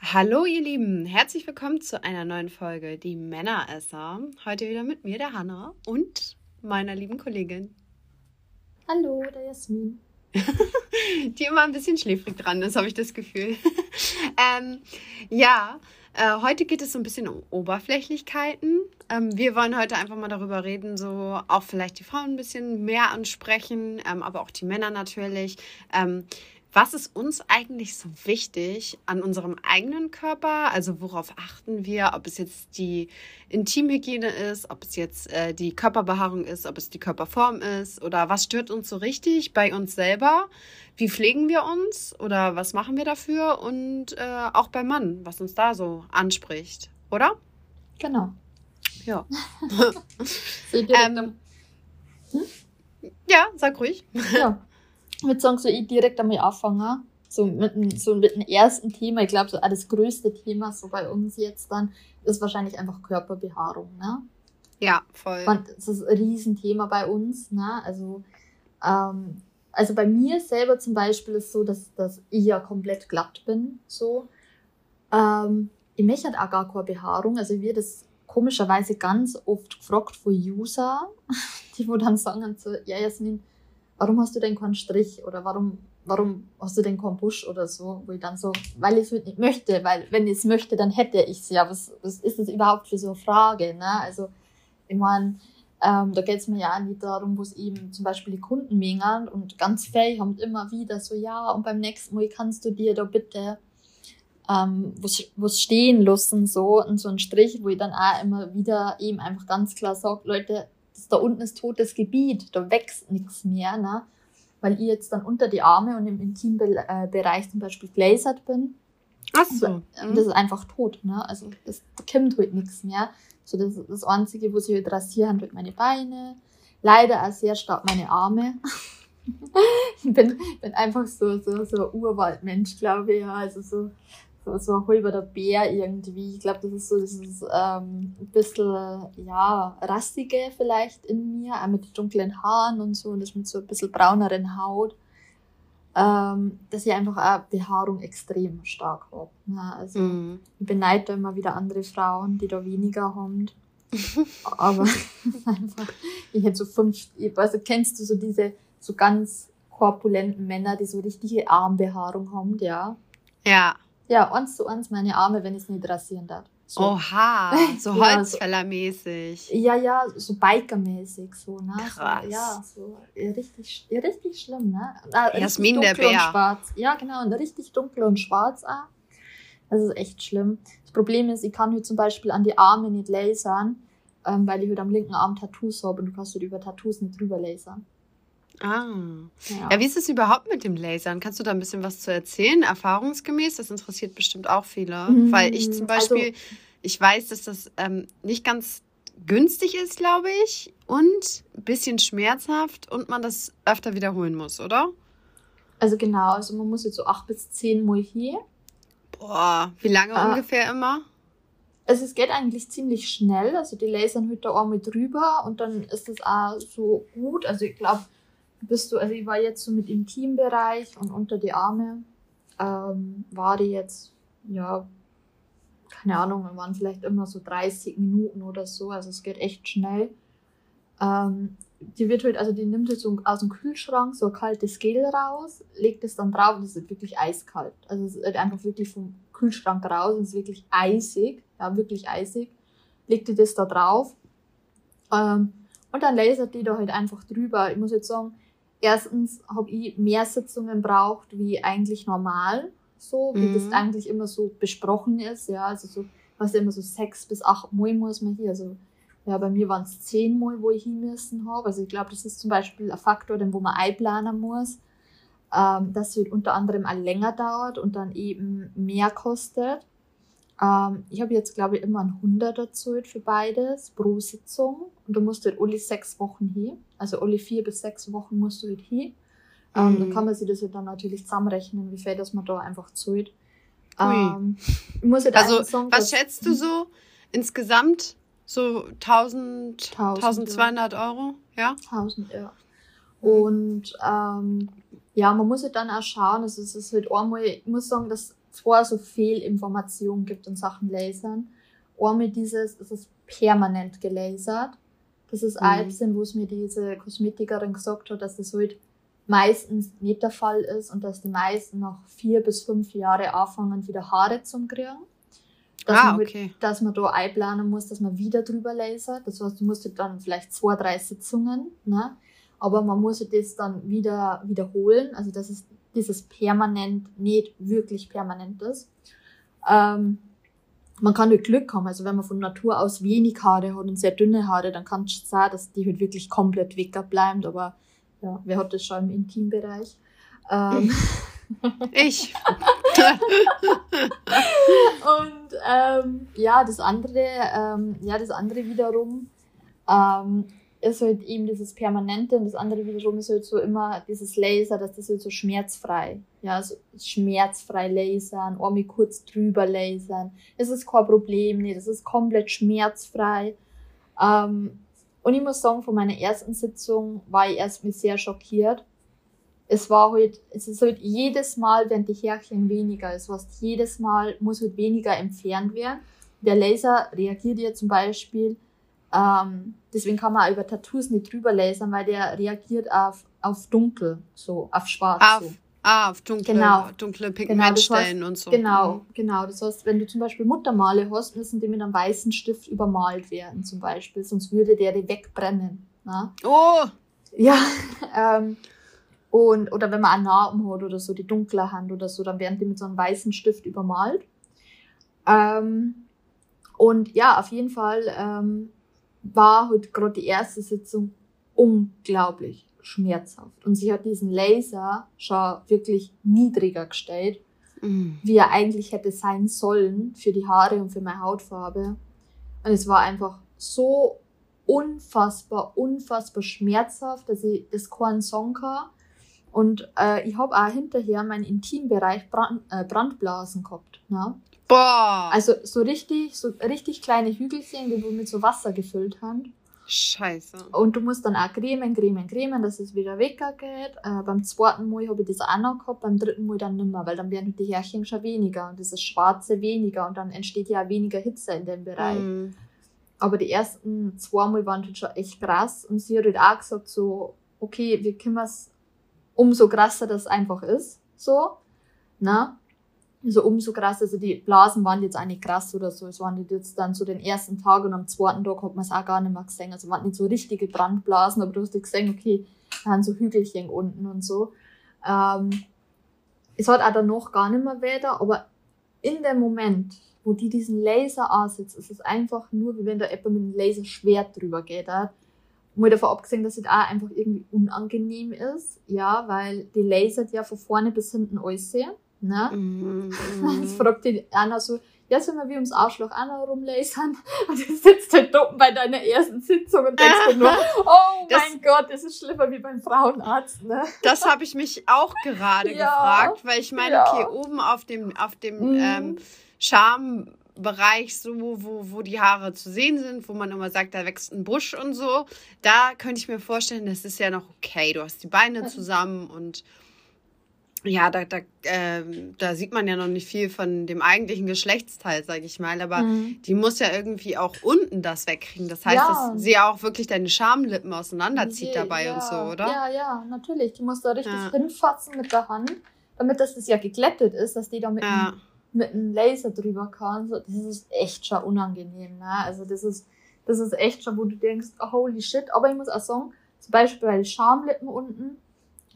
Hallo ihr Lieben, herzlich willkommen zu einer neuen Folge Die Männeresser. Heute wieder mit mir, der Hanna und meiner lieben Kollegin. Hallo, der Jasmin. Die immer ein bisschen schläfrig dran ist, habe ich das Gefühl. ähm, ja, äh, heute geht es so ein bisschen um Oberflächlichkeiten. Ähm, wir wollen heute einfach mal darüber reden, so auch vielleicht die Frauen ein bisschen mehr ansprechen, ähm, aber auch die Männer natürlich. Was ist uns eigentlich so wichtig an unserem eigenen Körper? Also worauf achten wir? Ob es jetzt die Intimhygiene ist, ob es jetzt äh, die Körperbehaarung ist, ob es die Körperform ist oder was stört uns so richtig bei uns selber? Wie pflegen wir uns oder was machen wir dafür? Und äh, auch beim Mann, was uns da so anspricht, oder? Genau. Ja. ähm, hm? Ja, sag ruhig. Ja. Ich würde sagen, so ich direkt einmal anfangen. So mit, so mit dem ersten Thema, ich glaube, so das größte Thema so bei uns jetzt dann, ist wahrscheinlich einfach Körperbehaarung, ne? Ja, voll. Und das ist ein Riesenthema bei uns, ne? Also, ähm, also bei mir selber zum Beispiel ist so, dass, dass ich ja komplett glatt bin, so. Ähm, ich möchte halt auch gar keine Behaarung, also ich werde das komischerweise ganz oft gefragt von User, die wo dann sagen so, ja Jasmin, warum hast du denn keinen Strich oder warum, warum hast du denn keinen Busch oder so, wo ich dann so, weil ich es nicht möchte, weil wenn ich es möchte, dann hätte ich es ja. Was, was ist das überhaupt für so eine Frage? Ne? Also, ich meine, ähm, da geht es mir ja auch nicht darum, wo es eben zum Beispiel die Kunden mengen und ganz fähig haben immer wieder so, ja, und beim nächsten Mal kannst du dir da bitte ähm, was stehen lassen, so, und so ein Strich, wo ich dann auch immer wieder eben einfach ganz klar sage, Leute, da unten ist totes Gebiet, da wächst nichts mehr, ne? weil ich jetzt dann unter die Arme und im Intimbereich zum Beispiel glasert bin. Ach so. Mhm. Das ist einfach tot, ne? Also das, da kommt halt nichts mehr. So das, das Einzige, wo sie halt rasieren, halt meine Beine. Leider auch sehr stark meine Arme. ich bin, bin einfach so, so, so ein Urwaldmensch, glaube ich, ja. Also so, so, ein halber Bär irgendwie. Ich glaube, das ist so dieses ähm, ein bisschen, ja, rassige vielleicht in mir, auch mit dunklen Haaren und so und das mit so ein bisschen brauneren Haut. Ähm, dass ich einfach auch Behaarung extrem stark habe. Ne? Also mm. ich beneide immer wieder andere Frauen, die da weniger haben. Aber einfach, ich hätte so fünf, weiß, kennst du so diese so ganz korpulenten Männer, die so richtige Armbehaarung haben, ja? Ja. Ja, eins zu eins meine Arme, wenn ich es nicht rasieren darf. So. Oha, so Holzfällermäßig. Ja, ja, so Bikermäßig, so, ne? Krass. So, ja, so richtig, richtig schlimm, ne? Ah, Jasmin der Bär. Und schwarz. Ja, genau, und richtig dunkel und schwarz auch. Das ist echt schlimm. Das Problem ist, ich kann heute zum Beispiel an die Arme nicht lasern, ähm, weil ich heute am linken Arm Tattoos habe und du kannst heute über Tattoos nicht drüber lasern. Ah. Ja. ja. wie ist es überhaupt mit dem Lasern? Kannst du da ein bisschen was zu erzählen, erfahrungsgemäß? Das interessiert bestimmt auch viele. Mhm. Weil ich zum Beispiel, also, ich weiß, dass das ähm, nicht ganz günstig ist, glaube ich, und ein bisschen schmerzhaft und man das öfter wiederholen muss, oder? Also genau, also man muss jetzt so acht bis zehn Mal hier. Boah, wie lange äh, ungefähr immer? Also es geht eigentlich ziemlich schnell, also die lasern heute auch mit drüber und dann ist das auch so gut. Also ich glaube, bist du, also ich war jetzt so mit im Teambereich und unter die Arme ähm, war die jetzt, ja, keine Ahnung, waren vielleicht immer so 30 Minuten oder so, also es geht echt schnell. Ähm, die wird halt, also die nimmt halt so aus dem Kühlschrank so ein kaltes Gel raus, legt es dann drauf und es ist wirklich eiskalt. Also es ist halt einfach wirklich vom Kühlschrank raus und es ist wirklich eisig, ja, wirklich eisig. Legt die das da drauf ähm, und dann lasert die da halt einfach drüber. Ich muss jetzt sagen, erstens habe ich mehr Sitzungen braucht wie eigentlich normal, so wie mhm. das eigentlich immer so besprochen ist, ja, also so, was immer so sechs bis acht Mal muss man hier, also ja, bei mir waren es zehn Mal, wo ich hin müssen habe, also ich glaube, das ist zum Beispiel ein Faktor, den wo man einplanen muss, ähm, dass es halt unter anderem auch länger dauert und dann eben mehr kostet. Ähm, ich habe jetzt, glaube ich, immer ein 100er gezahlt für beides pro Sitzung. Und du musst halt alle sechs Wochen hin. Also alle vier bis sechs Wochen musst du halt hin. Ähm, mhm. Dann kann man sich das halt dann natürlich zusammenrechnen, wie viel das man da einfach zahlt. Ähm, ich muss halt also, sagen, was schätzt du so insgesamt? So 1000, 1000 1200 ja. Euro? Ja? 1000, ja. Und ähm, ja, man muss halt dann auch schauen, also es ist halt einmal, ich muss sagen, dass zwei so Fehlinformationen gibt in Sachen Lasern. Einmal dieses, es ist permanent gelasert. Das ist mhm. eins, wo es mir diese Kosmetikerin gesagt hat, dass das halt meistens nicht der Fall ist und dass die meisten nach vier bis fünf Jahre anfangen, wieder Haare zu kriegen. Dass, ah, man okay. halt, dass man da einplanen muss, dass man wieder drüber lasert. Das heißt, du musst halt dann vielleicht zwei, drei Sitzungen, ne? aber man muss halt das dann wieder wiederholen. Also, dass es dieses permanent nicht wirklich permanent ist. Ähm, man kann halt Glück haben. Also wenn man von Natur aus wenig Haare hat und sehr dünne Haare, dann kann es sein, dass die halt wirklich komplett wegbleiben. Aber ja, wer hat das schon im Intimbereich? Ähm. Ich. und ähm, ja, das andere, ähm, ja, das andere wiederum ähm, ist halt eben dieses Permanente und das andere wiederum ist halt so immer dieses Laser, dass das halt so schmerzfrei, ja, so schmerzfrei lasern, einmal kurz drüber lasern. Es ist kein Problem, nee, das ist komplett schmerzfrei. Ähm, und ich muss sagen, von meiner ersten Sitzung war ich erstmal sehr schockiert. Es war halt, es ist halt jedes Mal, wenn die Härchen weniger ist, was jedes Mal muss halt weniger entfernt werden. Der Laser reagiert ja zum Beispiel ähm, deswegen kann man auch über Tattoos nicht drüber lasern, weil der reagiert auf, auf dunkel, so, auf schwarz. Auf, so. Ah, auf dunkle, genau. dunkle Pigmentstellen genau, das heißt, und so. Genau, mhm. genau. Das heißt, wenn du zum Beispiel Muttermale hast, müssen die mit einem weißen Stift übermalt werden, zum Beispiel, sonst würde der die wegbrennen. Ne? Oh! Ja, ähm, und, oder wenn man einen Narben hat oder so, die dunkle Hand oder so, dann werden die mit so einem weißen Stift übermalt. Ähm, und ja, auf jeden Fall ähm, war heute gerade die erste Sitzung unglaublich schmerzhaft. Und sie hat diesen Laser schon wirklich niedriger gestellt, mhm. wie er eigentlich hätte sein sollen für die Haare und für meine Hautfarbe. Und es war einfach so unfassbar, unfassbar schmerzhaft, dass ich das keinen Song kann. Und äh, ich habe auch hinterher meinen Intimbereich Brand, äh, Brandblasen gehabt. Ne? Boah. Also so richtig, so richtig kleine Hügelchen, die wir mit so Wasser gefüllt haben. Scheiße. Und du musst dann auch cremen, cremen, cremen, dass es wieder weggeht. Äh, beim zweiten Mal habe ich das auch noch gehabt, beim dritten Mal dann nicht mehr, weil dann werden die Härchen schon weniger und dieses Schwarze weniger und dann entsteht ja auch weniger Hitze in dem Bereich. Mm. Aber die ersten zwei Mal waren halt schon echt krass und sie hat halt auch gesagt so, okay, wir können es umso krasser das einfach ist, so, na, so umso krass, also die Blasen waren jetzt nicht krass oder so, es waren jetzt dann so den ersten Tag und am zweiten Tag hat man es auch gar nicht mehr gesehen, also waren nicht so richtige Brandblasen, aber du hast gesehen, okay, da haben so Hügelchen unten und so. Ähm, es hat auch danach gar nicht mehr weiter, aber in dem Moment, wo die diesen Laser ansetzt, ist es einfach nur, wie wenn da jemand mit einem Laserschwert drüber geht. Mal davon abgesehen, dass es auch einfach irgendwie unangenehm ist, ja, weil die lasert ja von vorne bis hinten alles sehen. Ne? Mm, Jetzt fragt die Anna so, ja, sollen wir wie ums Arschloch Anna rumlasern? Und du sitzt halt oben bei deiner ersten Sitzung und denkst dir nur, oh das, mein Gott, das ist schlimmer wie beim Frauenarzt, ne? Das habe ich mich auch gerade ja, gefragt, weil ich meine, ja. okay, oben auf dem, auf dem mhm. ähm, Schambereich, so, wo, wo die Haare zu sehen sind, wo man immer sagt, da wächst ein Busch und so, da könnte ich mir vorstellen, das ist ja noch okay. Du hast die Beine zusammen und ja, da, da, äh, da sieht man ja noch nicht viel von dem eigentlichen Geschlechtsteil, sag ich mal. Aber mhm. die muss ja irgendwie auch unten das wegkriegen. Das heißt, ja. dass sie ja auch wirklich deine Schamlippen auseinanderzieht die, dabei ja. und so, oder? Ja, ja, natürlich. Die muss da richtig ja. hinfassen mit der Hand, damit das, das ja geglättet ist, dass die da mit, ja. einem, mit einem Laser drüber kann. Das ist echt schon unangenehm. Ne? Also das ist, das ist echt schon, wo du denkst, oh, holy shit. Aber ich muss auch sagen, zum Beispiel bei den Schamlippen unten,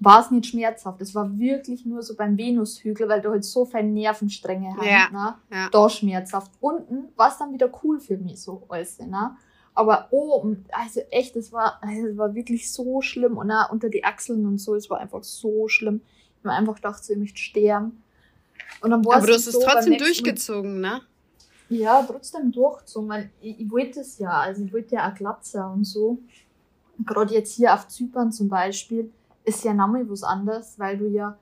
war es nicht schmerzhaft. Es war wirklich nur so beim Venushügel, weil du halt so viele Nervenstränge hast. Ja, ne? ja. Da schmerzhaft. Unten war es dann wieder cool für mich, so alles. Ne? Aber oben, also echt, es war, also es war wirklich so schlimm. Und auch unter die Achseln und so, es war einfach so schlimm. Ich mir einfach gedacht, ich möchte sterben. Und dann war Aber du hast es so trotzdem durchgezogen, ne? Ja, trotzdem durchgezogen, weil ich, ich wollte es ja. Also ich wollte ja auch Glatze und so. Gerade jetzt hier auf Zypern zum Beispiel ist ja nochmal was anderes, weil du ja,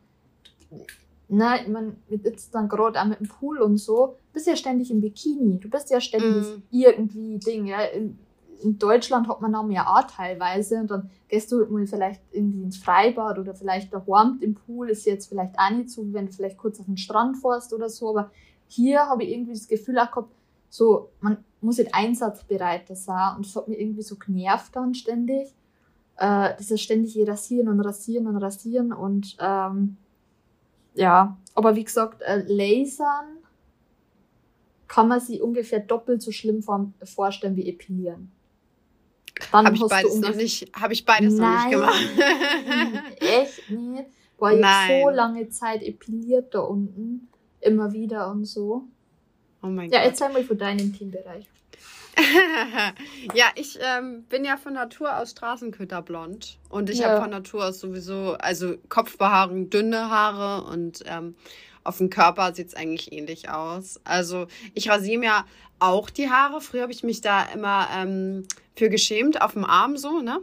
ne, ich meine, jetzt dann gerade auch mit dem Pool und so, bist ja ständig im Bikini, du bist ja ständig mm. irgendwie Ding, ja, in Deutschland hat man dann ja auch teilweise. Und dann gehst du mal vielleicht irgendwie ins Freibad oder vielleicht daheim im Pool, ist jetzt vielleicht auch nicht so, wenn du vielleicht kurz auf den Strand fährst oder so, aber hier habe ich irgendwie das Gefühl auch gehabt, so, man muss jetzt einsatzbereiter sein. Und das hat mich irgendwie so genervt dann ständig. Äh, das ist ständig hier rasieren und rasieren und rasieren und ähm, ja, aber wie gesagt, äh, Lasern kann man sich ungefähr doppelt so schlimm vorstellen wie epilieren. Habe ich beides noch nicht, habe ich beides Nein, noch nicht gemacht. echt nicht. Ich Nein. so lange Zeit epiliert da unten. Immer wieder und so. Oh mein ja, Gott. erzähl mal von deinem Teambereich. ja, ich ähm, bin ja von Natur aus Straßenköterblond. Und ich ja. habe von Natur aus sowieso, also Kopfbehaarung, dünne Haare und ähm, auf dem Körper sieht es eigentlich ähnlich aus. Also ich rasiere mir auch die Haare. Früher habe ich mich da immer ähm, für geschämt, auf dem Arm so, ne?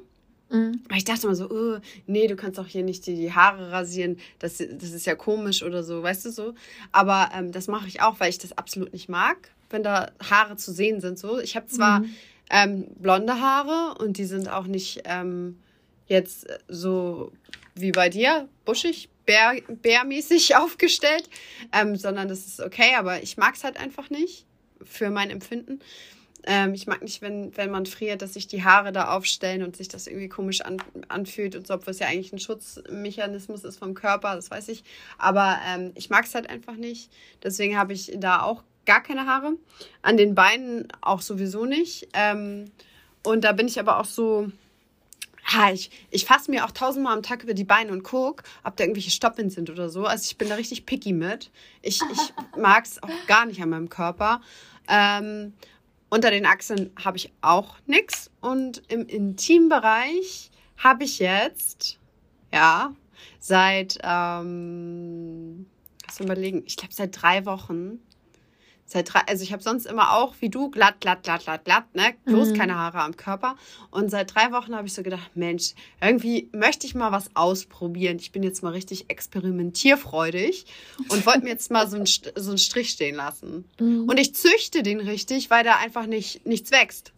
Mhm. Ich dachte immer so, oh, nee, du kannst doch hier nicht die, die Haare rasieren, das, das ist ja komisch oder so, weißt du so. Aber ähm, das mache ich auch, weil ich das absolut nicht mag, wenn da Haare zu sehen sind. So, ich habe zwar mhm. ähm, blonde Haare und die sind auch nicht ähm, jetzt so wie bei dir, buschig, bär, bärmäßig aufgestellt, ähm, sondern das ist okay, aber ich mag es halt einfach nicht für mein Empfinden. Ähm, ich mag nicht, wenn, wenn man friert, dass sich die Haare da aufstellen und sich das irgendwie komisch an, anfühlt und so, obwohl es ja eigentlich ein Schutzmechanismus ist vom Körper, das weiß ich. Aber ähm, ich mag es halt einfach nicht. Deswegen habe ich da auch gar keine Haare. An den Beinen auch sowieso nicht. Ähm, und da bin ich aber auch so, ha, ich, ich fasse mir auch tausendmal am Tag über die Beine und gucke, ob da irgendwelche Stoppeln sind oder so. Also ich bin da richtig picky mit. Ich, ich mag es auch gar nicht an meinem Körper. Ähm, unter den Achseln habe ich auch nichts. Und im Intimbereich habe ich jetzt, ja, seit, ähm, mal überlegen, ich glaube seit drei Wochen Seit drei, also ich habe sonst immer auch wie du glatt, glatt, glatt, glatt, glatt, ne? Bloß mhm. keine Haare am Körper. Und seit drei Wochen habe ich so gedacht, Mensch, irgendwie möchte ich mal was ausprobieren. Ich bin jetzt mal richtig experimentierfreudig und wollte mir jetzt mal so einen, so einen Strich stehen lassen. Mhm. Und ich züchte den richtig, weil da einfach nicht, nichts wächst.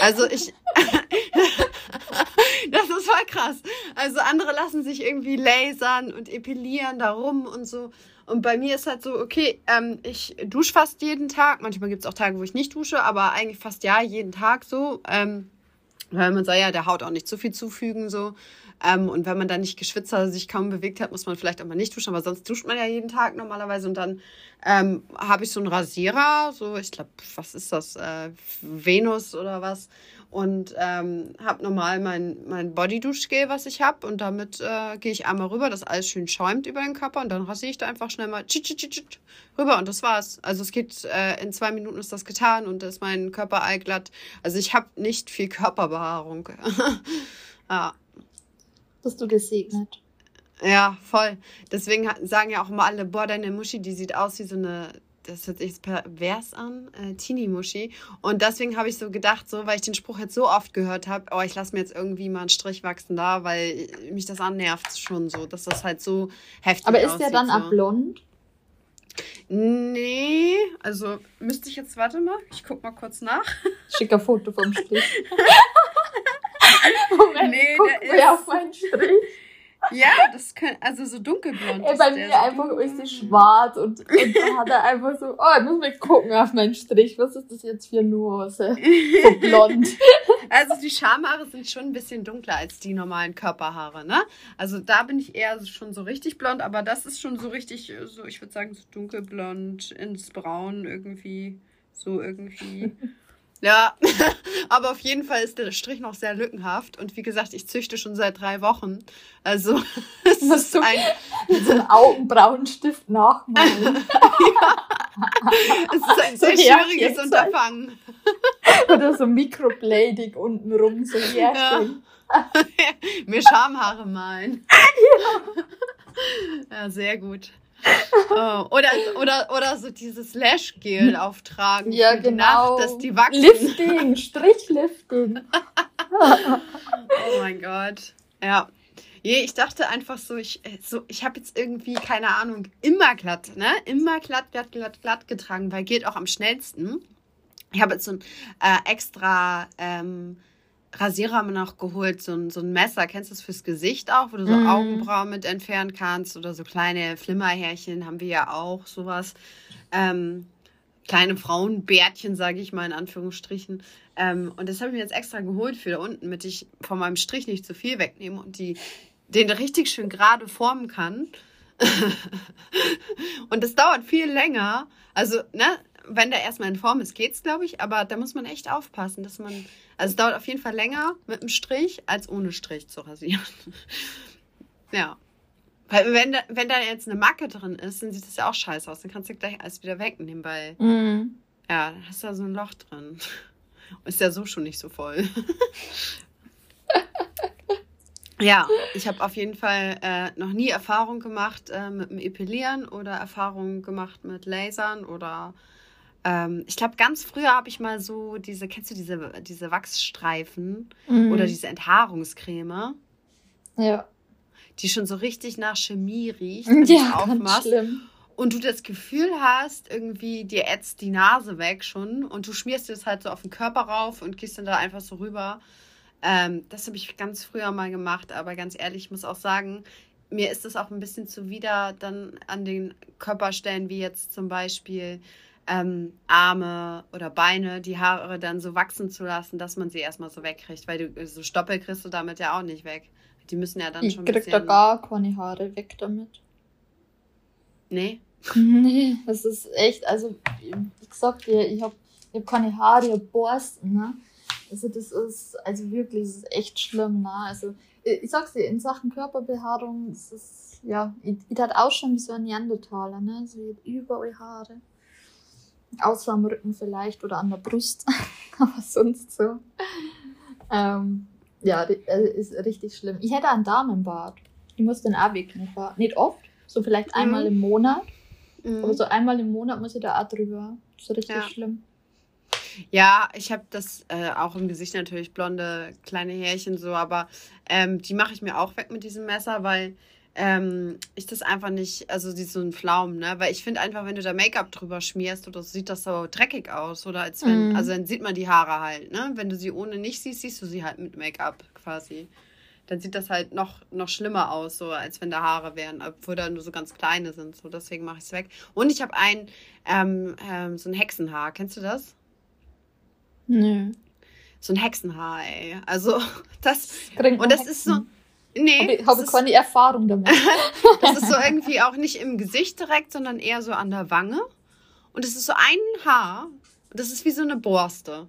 Also ich. das ist voll krass. Also andere lassen sich irgendwie lasern und epilieren darum und so. Und bei mir ist halt so, okay, ähm, ich dusche fast jeden Tag. Manchmal gibt es auch Tage, wo ich nicht dusche, aber eigentlich fast ja, jeden Tag so. Ähm, weil man soll ja der Haut auch nicht zu viel zufügen, so. Ähm, und wenn man dann nicht geschwitzt hat, sich kaum bewegt hat, muss man vielleicht auch mal nicht duschen, aber sonst duscht man ja jeden Tag normalerweise. Und dann ähm, habe ich so einen Rasierer, so, ich glaube, was ist das? Äh, Venus oder was? Und ähm, habe normal mein, mein Bodyduschgel, was ich habe. Und damit äh, gehe ich einmal rüber, dass alles schön schäumt über den Körper. Und dann rasiere ich da einfach schnell mal rüber. Und das war's. Also es geht, äh, in zwei Minuten ist das getan und ist mein Körper allglatt. Also ich habe nicht viel Körperbehaarung. ja. Bist du gesegnet? Ja, voll. Deswegen sagen ja auch immer alle, boah, deine Muschi, die sieht aus wie so eine das hört sich pervers an, äh, Teenie-Muschi. Und deswegen habe ich so gedacht, so, weil ich den Spruch jetzt so oft gehört habe, oh, ich lasse mir jetzt irgendwie mal einen Strich wachsen da, weil mich das annervt schon so, dass das halt so heftig ist. Aber ist der dann so. ab blond? Nee, also müsste ich jetzt, warte mal, ich guck mal kurz nach. Schicker Foto vom Strich. Moment, nee, guck der ist, auf meinen Strich. Ja, das kann, also so dunkelblond. Ey, bei mir so einfach ist sie schwarz und, und dann hat er einfach so, oh, ich muss mal gucken auf meinen Strich. Was ist das jetzt für eine Nuance? So blond. Also die Schamhaare sind schon ein bisschen dunkler als die normalen Körperhaare, ne? Also da bin ich eher schon so richtig blond, aber das ist schon so richtig, so, ich würde sagen, so dunkelblond ins Braun irgendwie. So irgendwie. Ja, aber auf jeden Fall ist der Strich noch sehr lückenhaft. Und wie gesagt, ich züchte schon seit drei Wochen. Also, es ist du ein. Mit so einem Augenbrauenstift nachmalen. ja. Es ist ein so sehr schwieriges Unterfangen. Oder so Mikroblading unten rum, so Härchen. Ja. Mir Schamhaare malen. ja. ja, sehr gut. Oh, oder, oder, oder so dieses Lash-Gel auftragen. Ja, genau. Nacht, dass die wachsen. Lifting, Strichlifting. oh mein Gott. Ja. Je, ich dachte einfach so, ich, so, ich habe jetzt irgendwie, keine Ahnung, immer glatt, ne? Immer glatt, glatt, glatt, glatt getragen, weil geht auch am schnellsten. Ich habe jetzt so ein äh, extra ähm, Rasierer noch geholt, so ein, so ein Messer. Kennst du das fürs Gesicht auch, wo du so mm. Augenbrauen mit entfernen kannst oder so kleine Flimmerhärchen haben wir ja auch, sowas. Ähm, kleine Frauenbärtchen, sage ich mal in Anführungsstrichen. Ähm, und das habe ich mir jetzt extra geholt für da unten, damit ich von meinem Strich nicht zu viel wegnehme und die, den richtig schön gerade formen kann. und das dauert viel länger. Also, ne, wenn der erstmal in Form ist, geht's, glaube ich, aber da muss man echt aufpassen, dass man. Also es dauert auf jeden Fall länger mit dem Strich, als ohne Strich zu rasieren. ja. Weil wenn da, wenn da jetzt eine Macke drin ist, dann sieht das ja auch scheiße aus. Dann kannst du gleich alles wieder wegnehmen, weil mm. ja, hast du da so ein Loch drin. Ist ja so schon nicht so voll. ja, ich habe auf jeden Fall äh, noch nie Erfahrung gemacht äh, mit dem Epilieren oder Erfahrung gemacht mit Lasern oder ähm, ich glaube, ganz früher habe ich mal so diese, kennst du diese, diese Wachsstreifen mhm. oder diese Enthaarungscreme? Ja die schon so richtig nach Chemie riecht, wenn ja, du aufmachst. Schlimm. Und du das Gefühl hast, irgendwie dir ätzt die Nase weg schon und du schmierst dir das halt so auf den Körper rauf und gehst dann da einfach so rüber. Ähm, das habe ich ganz früher mal gemacht, aber ganz ehrlich, ich muss auch sagen, mir ist es auch ein bisschen zuwider dann an den Körperstellen, wie jetzt zum Beispiel ähm, Arme oder Beine, die Haare dann so wachsen zu lassen, dass man sie erstmal so wegkriegt, weil du so Stoppel kriegst du damit ja auch nicht weg. Die müssen ja dann ich schon. Ich krieg da gar keine Haare weg damit. Nee. Nee, das ist echt, also wie gesagt, ich habe ich hab keine Haare, ich hab Borsten, ne? Also das ist, also wirklich, das ist echt schlimm, ne? Also ich sag's dir, in Sachen Körperbehaarung, das ist, ja, ich, ich tat auch schon wie so ein Neandertaler, ne? Also ich überall Haare. Außer am Rücken vielleicht oder an der Brust, aber sonst so. Ähm, ja, das ist richtig schlimm. Ich hätte einen Damenbart. Ich muss den auch wegkniffen. Nicht oft, so vielleicht einmal mhm. im Monat. Mhm. Aber so einmal im Monat muss ich da auch drüber. Das ist richtig ja. schlimm. Ja, ich habe das äh, auch im Gesicht natürlich blonde kleine Härchen so, aber ähm, die mache ich mir auch weg mit diesem Messer, weil ähm, ich das einfach nicht, also sie so ein Pflaumen, ne? Weil ich finde einfach, wenn du da Make-up drüber schmierst oder so, sieht das so dreckig aus. Oder als wenn, mm. also dann sieht man die Haare halt, ne? Wenn du sie ohne nicht siehst, siehst du sie halt mit Make-up quasi. Dann sieht das halt noch, noch schlimmer aus, so als wenn da Haare wären, obwohl da nur so ganz kleine sind. So, deswegen mache ich es weg. Und ich habe ein, ähm, ähm, so ein Hexenhaar. Kennst du das? Nö. So ein Hexenhaar, ey. Also, das. Und das ist so Nee. Ich habe keine Erfahrung damit. das ist so irgendwie auch nicht im Gesicht direkt, sondern eher so an der Wange. Und es ist so ein Haar. Das ist wie so eine Borste.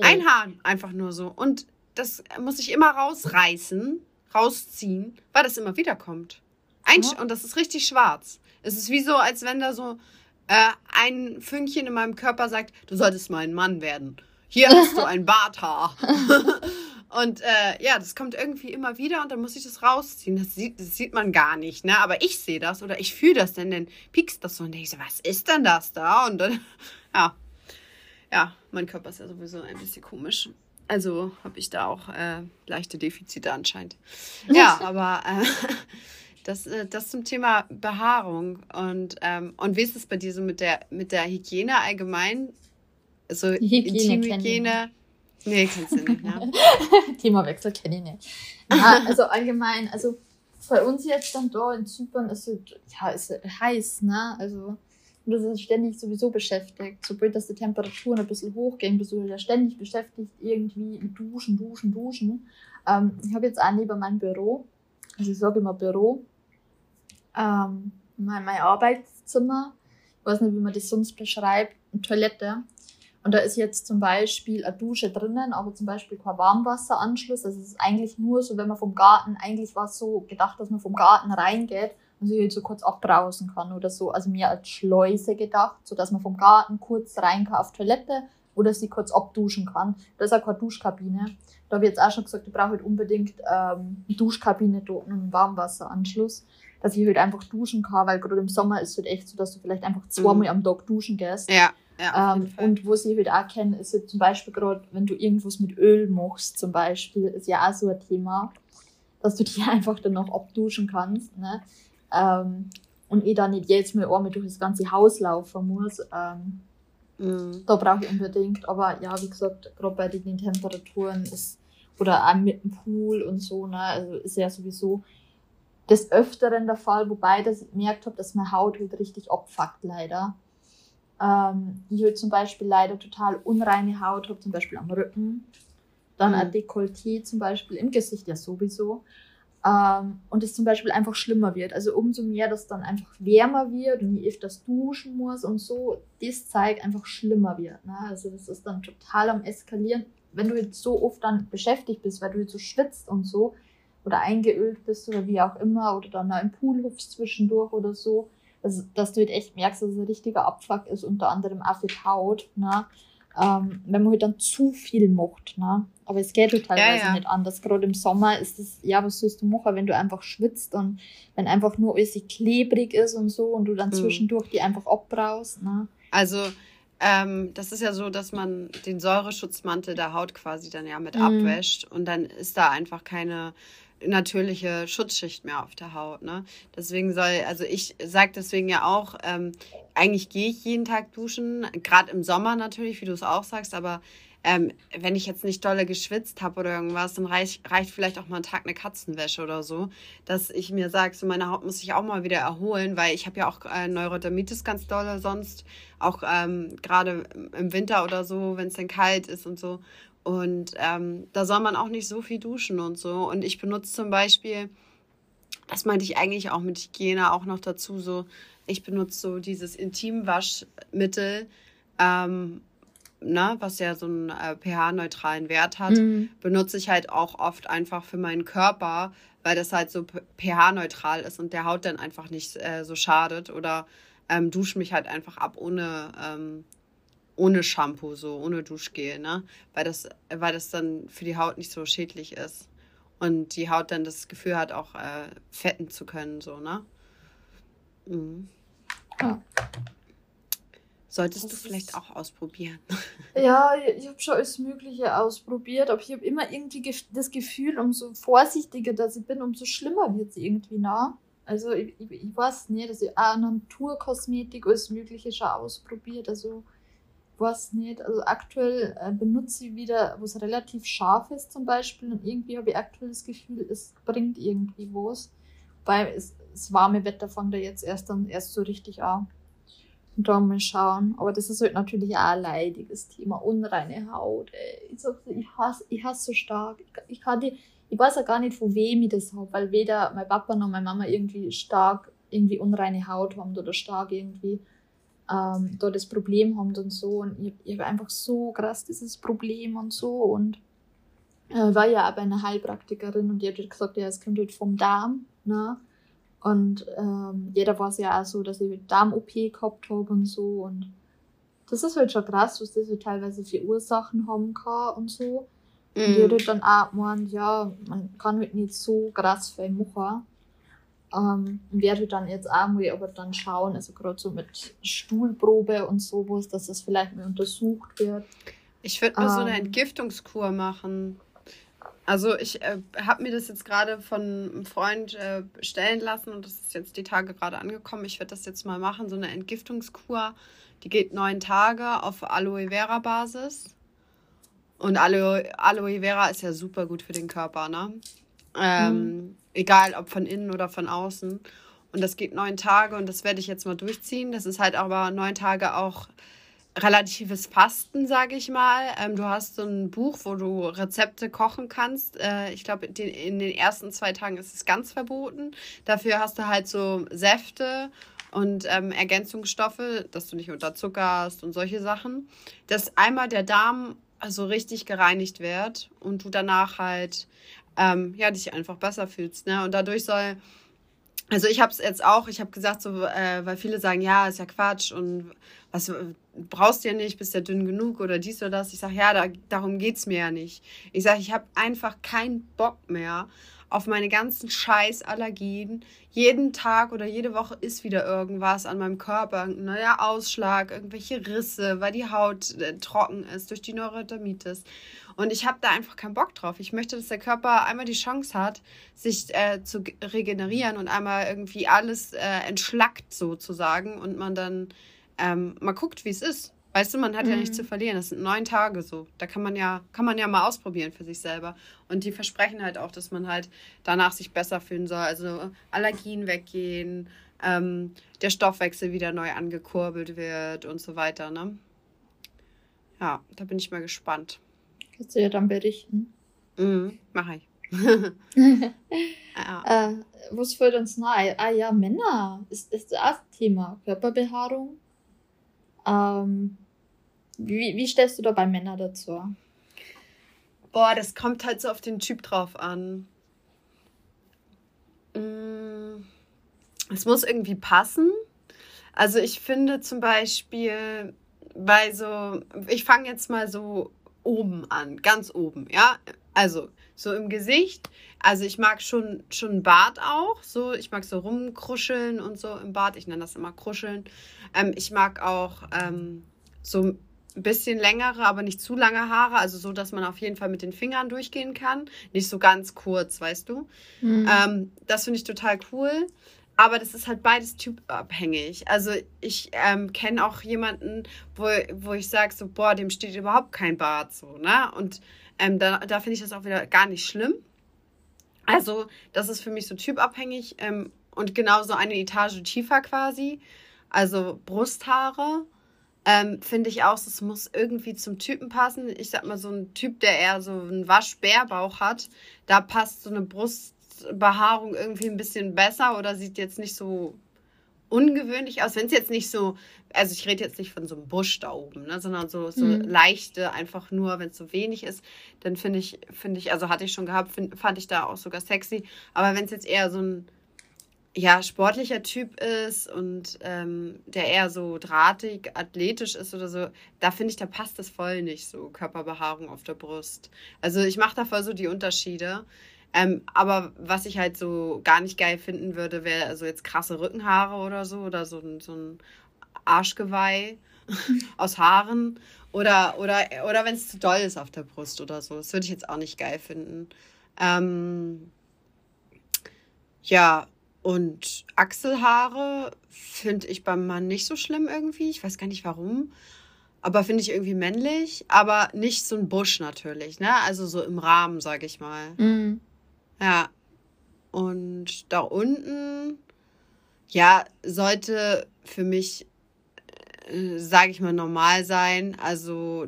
Ein Haar einfach nur so. Und das muss ich immer rausreißen, rausziehen, weil das immer wieder kommt. Ein, oh. Und das ist richtig schwarz. Es ist wie so, als wenn da so äh, ein Fünkchen in meinem Körper sagt, du solltest mal ein Mann werden. Hier hast du ein Barthaar. Und äh, ja, das kommt irgendwie immer wieder und dann muss ich das rausziehen. Das sieht, das sieht man gar nicht, ne? Aber ich sehe das oder ich fühle das denn, dann piekst das so und denke ich so, was ist denn das da? Und dann, ja. Ja, mein Körper ist ja sowieso ein bisschen komisch. Also habe ich da auch äh, leichte Defizite anscheinend. Ja, aber äh, das, äh, das zum Thema Behaarung. Und, ähm, und wie ist es bei dir so mit der, mit der Hygiene allgemein? Also Intimhygiene Nee, kennst du nicht, ne? Themawechsel kenne ich nicht. Ja, also allgemein, also bei uns jetzt dann da in Zypern ist es, ja, ist heiß, ne? Also, du bist ständig sowieso beschäftigt. Sobald dass die Temperaturen ein bisschen hochgehen, bist du ja ständig beschäftigt, irgendwie Duschen, Duschen, Duschen. Ähm, ich habe jetzt auch neben meinem Büro, also ich sage immer Büro, ähm, mein, mein Arbeitszimmer, ich weiß nicht, wie man das sonst beschreibt, eine Toilette. Und da ist jetzt zum Beispiel eine Dusche drinnen, aber zum Beispiel kein Warmwasseranschluss. Das ist eigentlich nur so, wenn man vom Garten, eigentlich war es so gedacht, dass man vom Garten reingeht und sich halt so kurz abbrausen kann oder so. Also mir als Schleuse gedacht, so dass man vom Garten kurz rein kann auf Toilette oder sie kurz abduschen kann. Da ist auch keine Duschkabine. Da habe ich jetzt auch schon gesagt, ich brauche halt unbedingt ähm, eine Duschkabine dort und einen Warmwasseranschluss, dass ich halt einfach duschen kann, weil gerade im Sommer ist es halt echt so, dass du vielleicht einfach zweimal mhm. am Tag duschen gehst. Ja. Ja, ähm, und wo sie halt auch kennen, ist halt zum Beispiel gerade, wenn du irgendwas mit Öl machst, zum Beispiel, ist ja auch so ein Thema, dass du die einfach dann noch abduschen kannst. Ne? Ähm, und ich dann nicht jetzt mal einmal durch das ganze Haus laufen muss. Ähm, Mhm. Da brauche ich unbedingt. Aber ja, wie gesagt, gerade bei den Temperaturen ist, oder auch mit dem Pool und so, ne, also ist ja sowieso des Öfteren der Fall, wobei dass ich gemerkt habe, dass meine Haut halt richtig abfuckt, leider. Ähm, ich halt zum Beispiel leider total unreine Haut habe, zum Beispiel am Rücken. Dann mhm. ein Dekolleté zum Beispiel im Gesicht ja sowieso. Ähm, und es zum Beispiel einfach schlimmer wird. Also umso mehr das dann einfach wärmer wird und ich öfters duschen muss und so, das zeigt einfach schlimmer wird. Ne? Also das ist dann total am Eskalieren. Wenn du jetzt so oft dann beschäftigt bist, weil du jetzt so schwitzt und so oder eingeölt bist oder wie auch immer oder dann im Pool hüpfst zwischendurch oder so, dass, dass du halt echt merkst, dass es ein richtiger Abfuck ist, unter anderem auch für die Haut. Ne? ähm, wenn man halt dann zu viel macht. Ne? Aber es geht halt teilweise ja, ja. nicht anders. Gerade im Sommer ist es, ja, was sollst du machen, wenn du einfach schwitzt und wenn einfach nur alles klebrig ist und so und du dann mhm. zwischendurch die einfach abbraust. Ne? Also, ähm, das ist ja so, dass man den Säureschutzmantel der Haut quasi dann ja mit mhm. abwäscht und dann ist da einfach keine natürliche Schutzschicht mehr auf der Haut. Ne? Deswegen soll, also ich sage deswegen ja auch, ähm, eigentlich gehe ich jeden Tag duschen, gerade im Sommer natürlich, wie du es auch sagst, aber ähm, wenn ich jetzt nicht dolle geschwitzt habe oder irgendwas, dann reicht, reicht vielleicht auch mal ein Tag eine Katzenwäsche oder so, dass ich mir sage, so meine Haut muss sich auch mal wieder erholen, weil ich habe ja auch äh, Neurodermitis ganz dolle sonst, auch ähm, gerade im Winter oder so, wenn es dann kalt ist und so. Und ähm, da soll man auch nicht so viel duschen und so. Und ich benutze zum Beispiel, das meinte ich eigentlich auch mit Hygiene auch noch dazu, so, ich benutze so dieses Intimwaschmittel, ähm, ne, was ja so einen äh, pH-neutralen Wert hat, mhm. benutze ich halt auch oft einfach für meinen Körper, weil das halt so pH-neutral ist und der Haut dann einfach nicht äh, so schadet oder ähm, dusche mich halt einfach ab ohne ähm, ohne Shampoo, so ohne Duschgel, ne? Weil das, weil das dann für die Haut nicht so schädlich ist. Und die Haut dann das Gefühl hat, auch äh, fetten zu können, so, ne? Mhm. Ja. Solltest das du vielleicht auch ausprobieren. Ja, ich habe schon alles Mögliche ausprobiert, aber ich habe immer irgendwie das Gefühl, umso vorsichtiger dass ich bin, umso schlimmer wird es irgendwie, ne? Also ich, ich, ich weiß nicht, dass ich auch Naturkosmetik alles Mögliche schon ausprobiert, also weiß nicht, also aktuell äh, benutze ich wieder, was relativ scharf ist zum Beispiel und irgendwie habe ich aktuell das Gefühl, es bringt irgendwie was. Weil es, das warme Wetter fängt ja jetzt erst dann erst so richtig an. Und da mal schauen. Aber das ist halt natürlich auch ein leidiges Thema. Unreine Haut. Ey. Ich sag's ich hasse, ich hasse so stark. Ich, ich, kann die, ich weiß ja gar nicht, von wem ich das habe, weil weder mein Papa noch meine Mama irgendwie stark irgendwie unreine Haut haben oder stark irgendwie ähm, da das Problem haben und so. Und ich, ich habe einfach so krass dieses Problem und so. Und äh, war ja auch bei einer Heilpraktikerin und die hat halt gesagt, ja, es kommt halt vom Darm. Ne? Und ähm, jeder weiß ja auch so, dass ich Darm-OP gehabt habe und so. Und das ist halt schon krass, was das halt teilweise für Ursachen haben kann und so. Und die hat mhm. halt dann auch gemeint, ja, man kann halt nicht so krass viel machen. Ähm, werde dann jetzt auch mal aber dann schauen, also gerade so mit Stuhlprobe und sowas, dass das vielleicht mal untersucht wird. Ich würde mal ähm, so eine ähm. Entgiftungskur machen. Also ich äh, habe mir das jetzt gerade von einem Freund äh, stellen lassen und das ist jetzt die Tage gerade angekommen. Ich werde das jetzt mal machen, so eine Entgiftungskur. Die geht neun Tage auf Aloe Vera Basis. Und Aloe, Aloe Vera ist ja super gut für den Körper, ne? Ähm, mhm. Egal ob von innen oder von außen. Und das geht neun Tage und das werde ich jetzt mal durchziehen. Das ist halt aber neun Tage auch relatives Fasten, sage ich mal. Ähm, du hast so ein Buch, wo du Rezepte kochen kannst. Äh, ich glaube, in den ersten zwei Tagen ist es ganz verboten. Dafür hast du halt so Säfte und ähm, Ergänzungsstoffe, dass du nicht unter Zucker hast und solche Sachen. Dass einmal der Darm also richtig gereinigt wird und du danach halt ähm, ja, dich einfach besser fühlst. Ne? Und dadurch soll, also ich habe es jetzt auch, ich habe gesagt, so, äh, weil viele sagen, ja, ist ja Quatsch und was brauchst du ja nicht, bist ja dünn genug oder dies oder das. Ich sage, ja, da, darum geht's mir ja nicht. Ich sage, ich habe einfach keinen Bock mehr auf meine ganzen Scheißallergien. Jeden Tag oder jede Woche ist wieder irgendwas an meinem Körper. Ein neuer Ausschlag, irgendwelche Risse, weil die Haut äh, trocken ist durch die Neurodermitis. Und ich habe da einfach keinen Bock drauf. Ich möchte, dass der Körper einmal die Chance hat, sich äh, zu regenerieren und einmal irgendwie alles äh, entschlackt sozusagen und man dann ähm, mal guckt, wie es ist. Weißt du, man hat mhm. ja nichts zu verlieren. Das sind neun Tage so. Da kann man ja, kann man ja mal ausprobieren für sich selber. Und die versprechen halt auch, dass man halt danach sich besser fühlen soll. Also Allergien weggehen, ähm, der Stoffwechsel wieder neu angekurbelt wird und so weiter. Ne? Ja, da bin ich mal gespannt. Kannst du ja dann berichten. Mhm, mach ich. ja. äh, was fällt uns nahe? Ah ja, Männer ist, ist das Thema. Körperbehaarung. Ähm, wie, wie stellst du da bei Männern dazu? Boah, das kommt halt so auf den Typ drauf an. Mm, es muss irgendwie passen. Also ich finde zum Beispiel bei so, ich fange jetzt mal so oben an, ganz oben, ja. Also so im Gesicht. Also ich mag schon schon Bart auch, so ich mag so rumkruscheln und so im Bart. Ich nenne das immer kruscheln. Ähm, ich mag auch ähm, so ein bisschen längere, aber nicht zu lange Haare, also so, dass man auf jeden Fall mit den Fingern durchgehen kann. Nicht so ganz kurz, weißt du. Mhm. Ähm, das finde ich total cool. Aber das ist halt beides typabhängig. Also ich ähm, kenne auch jemanden, wo, wo ich sage so, boah, dem steht überhaupt kein Bart so, ne? Und ähm, da, da finde ich das auch wieder gar nicht schlimm. Also das ist für mich so typabhängig ähm, und genauso eine Etage tiefer quasi. Also Brusthaare ähm, finde ich auch, es muss irgendwie zum Typen passen. Ich sag mal, so ein Typ, der eher so einen Waschbärbauch hat, da passt so eine Brustbehaarung irgendwie ein bisschen besser oder sieht jetzt nicht so ungewöhnlich aus. Wenn es jetzt nicht so, also ich rede jetzt nicht von so einem Busch da oben, ne, sondern so, so mhm. leichte, einfach nur, wenn es so wenig ist, dann finde ich, finde ich, also hatte ich schon gehabt, find, fand ich da auch sogar sexy. Aber wenn es jetzt eher so ein ja, sportlicher Typ ist und ähm, der eher so drahtig, athletisch ist oder so, da finde ich, da passt das voll nicht so, Körperbehaarung auf der Brust. Also ich mache da voll so die Unterschiede. Ähm, aber was ich halt so gar nicht geil finden würde, wäre also jetzt krasse Rückenhaare oder so oder so, so ein Arschgeweih aus Haaren oder, oder, oder wenn es zu doll ist auf der Brust oder so. Das würde ich jetzt auch nicht geil finden. Ähm, ja, und Achselhaare finde ich beim Mann nicht so schlimm irgendwie. Ich weiß gar nicht warum. Aber finde ich irgendwie männlich. Aber nicht so ein Busch natürlich, ne? Also so im Rahmen, sage ich mal. Mhm. Ja. Und da unten, ja, sollte für mich, äh, sage ich mal, normal sein. Also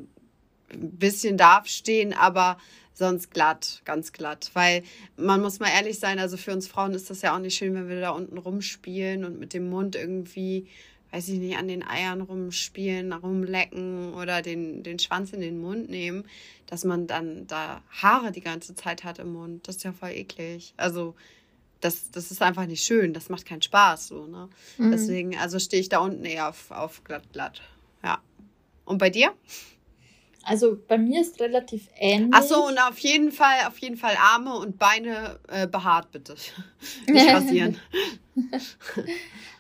ein bisschen darf stehen, aber sonst glatt, ganz glatt. Weil man muss mal ehrlich sein, also für uns Frauen ist das ja auch nicht schön, wenn wir da unten rumspielen und mit dem Mund irgendwie, weiß ich nicht, an den Eiern rumspielen, rumlecken oder den, den Schwanz in den Mund nehmen, dass man dann da Haare die ganze Zeit hat im Mund. Das ist ja voll eklig. Also das, das ist einfach nicht schön, das macht keinen Spaß so, ne? Mhm. Deswegen, also stehe ich da unten eher auf, auf glatt, glatt. Ja. Und bei dir? Also bei mir ist relativ ähnlich. Achso, und auf jeden Fall, auf jeden Fall Arme und Beine äh, behaart, bitte. Nicht rasieren.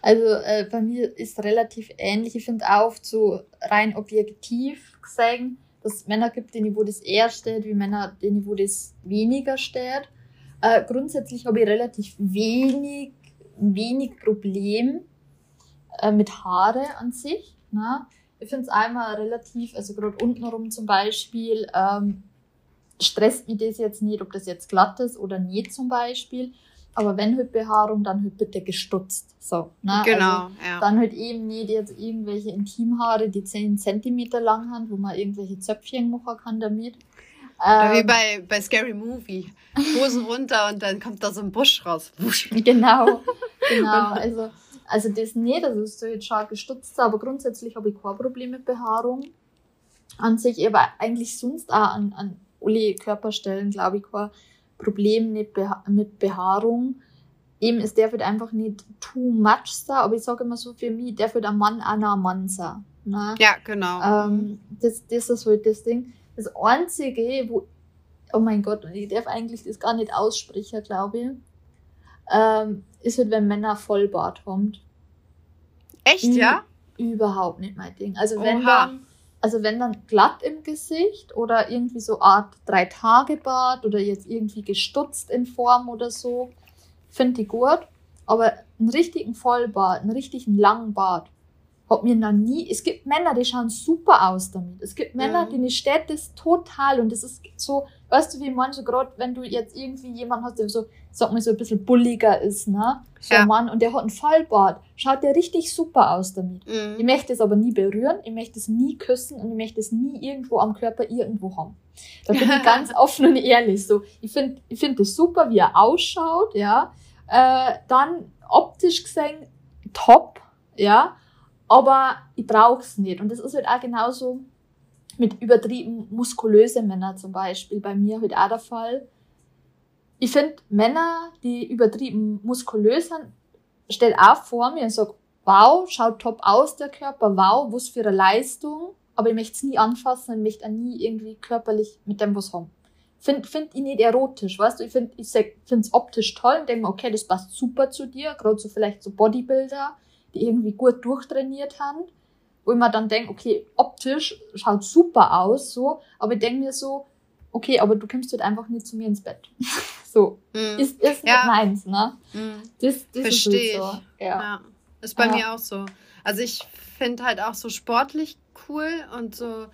also äh, bei mir ist relativ ähnlich. Ich finde auch so rein objektiv gesehen, dass es Männer gibt, denen wo das eher steht, wie Männer, denen wo das weniger steht. Äh, grundsätzlich habe ich relativ wenig, wenig Problem äh, mit Haare an sich. Ne? Ich finde es einmal relativ, also gerade untenrum zum Beispiel, ähm, stresst mich das jetzt nicht, ob das jetzt glatt ist oder nicht zum Beispiel. Aber wenn halt Behaarung, dann halt bitte gestutzt. So, ne? Genau, also, ja. Dann halt eben nicht jetzt irgendwelche Intimhaare, die 10 cm lang haben, wo man irgendwelche Zöpfchen machen kann damit. Ähm, wie bei, bei Scary Movie. Hosen runter und dann kommt da so ein Busch raus. Genau, genau. Also also das nicht, also ist jetzt schon gestutzt, aber grundsätzlich habe ich kein Problem mit Behaarung. An sich, aber eigentlich sonst auch an, an alle Körperstellen, glaube ich, kein Problem mit, Beha mit Behaarung. Eben, es darf halt einfach nicht too much sein, aber ich sage immer so, für mich darf halt ein Mann auch noch ein Mann sein. Ne? Ja, genau. Ähm, das, das ist halt das Ding. Das Einzige, wo, oh mein Gott, und ich darf eigentlich das gar nicht aussprechen, glaube ich, ähm, ist halt, wenn Männer Vollbart haben. Echt, ja? Überhaupt nicht mein Ding. Also wenn Oha. dann, also wenn dann glatt im Gesicht oder irgendwie so Art drei Tage Bart oder jetzt irgendwie gestutzt in Form oder so, finde ich gut. Aber einen richtigen Vollbart, einen richtigen langen Bart, hat mir noch nie, es gibt Männer, die schauen super aus damit. Es gibt Männer, Mhm. denen steht das total und das ist so, weißt du, wie manche, gerade wenn du jetzt irgendwie jemanden hast, der so, sag mal, so ein bisschen bulliger ist, ne? So Ja. ein Mann und der hat einen Vollbart, schaut der richtig super aus damit. Ich Mhm. möchte es aber nie berühren, ich möchte es nie küssen und ich möchte es nie irgendwo am Körper irgendwo haben. Da bin ich ganz offen und ehrlich. So, ich finde ich find das super, wie er ausschaut, ja. Äh, dann optisch gesehen top, ja. Aber ich brauche es nicht. Und das ist halt auch genauso mit übertrieben muskulöse Männer zum Beispiel. Bei mir halt auch der Fall. Ich finde Männer, die übertrieben muskulös sind, stell auch vor mir und sag, wow, schaut top aus der Körper, wow, was für eine Leistung, aber ich möchte es nie anfassen und möchte auch nie irgendwie körperlich mit dem was haben. Find, find ich nicht erotisch, weißt du, ich finde ich es optisch toll und denke mir, okay, das passt super zu dir, gerade so vielleicht so Bodybuilder, die irgendwie gut durchtrainiert haben, wo ich mir dann denke, okay, optisch schaut super aus, so, aber ich denke mir so, okay, aber du kommst halt einfach nicht zu mir ins Bett. so, Mhm. ist, ist Ja. meins, ne? Mhm. Das, das Versteh ist halt so. Ja. Ja, ist bei Ja. mir auch so. Also ich finde halt auch so sportlich cool und so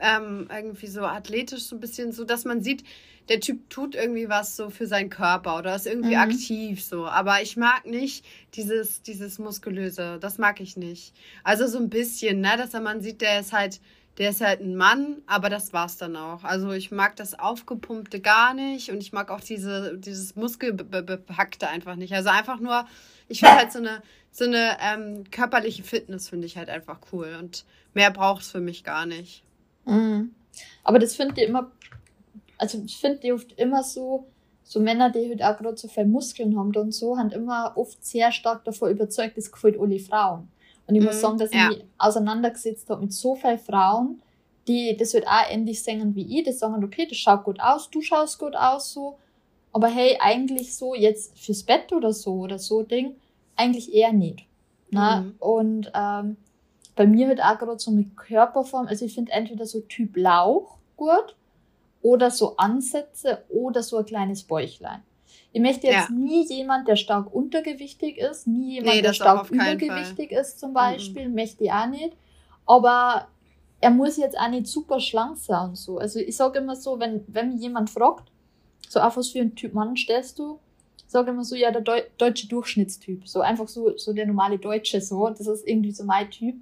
ähm, irgendwie so athletisch so ein bisschen so, dass man sieht, der Typ tut irgendwie was so für seinen Körper oder ist irgendwie Mhm. aktiv so. Aber ich mag nicht dieses, dieses Muskulöse. Das mag ich nicht. Also so ein bisschen, ne, dass man sieht, der ist halt, der ist halt ein Mann, aber das war's dann auch. Also ich mag das Aufgepumpte gar nicht und ich mag auch diese, dieses Muskelbepackte einfach nicht. Also einfach nur, ich finde halt so eine, so eine ähm, körperliche Fitness finde ich halt einfach cool und mehr braucht es für mich gar nicht. Mhm. Aber das finde ich immer, also ich finde die oft immer so, so Männer, die halt auch gerade so viel Muskeln haben und so, haben immer oft sehr stark davor überzeugt, das gefällt alle Frauen. Und ich muss Mhm, sagen, dass ja. ich mich auseinandergesetzt habe mit so vielen Frauen, die das halt auch ähnlich singen wie ich, die sagen, okay, das schaut gut aus, du schaust gut aus, so. Aber hey, eigentlich so jetzt fürs Bett oder so oder so Ding, eigentlich eher nicht. Na? Mhm. Und ähm, bei mir halt auch gerade so mit Körperform, also ich finde entweder so Typ Lauch gut oder so Ansätze oder so ein kleines Bäuchlein. Ich möchte jetzt Ja. nie jemand, der stark untergewichtig ist, nie jemand, Nee, der stark übergewichtig ist zum Beispiel, möchte ich auch nicht. Aber er muss jetzt auch nicht super schlank sein und so. Also ich sage immer so, wenn, wenn mich jemand fragt, so auf was für ein Typ Mann stellst du, sage immer so, ja, der Deu deutsche Durchschnittstyp. So einfach so, so der normale Deutsche so. Das ist irgendwie so mein Typ.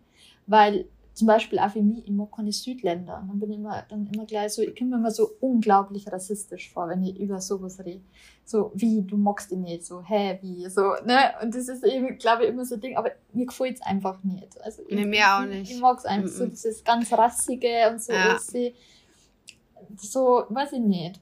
Weil zum Beispiel auch für mich, ich mag keine Südländer. Und dann bin ich immer, dann immer gleich so, ich komme mir immer so unglaublich rassistisch vor, wenn ich über sowas rede. So, wie, du magst ihn nicht, so, hä, wie, so, ne? Und das ist eben, glaube ich, immer so ein Ding, aber mir gefällt es einfach nicht. Also, ich, Nee, mir auch ich- nicht. Ich mag es einfach so, Mhm. dieses ganz rassige und so, Ja. alles, so, weiß ich nicht.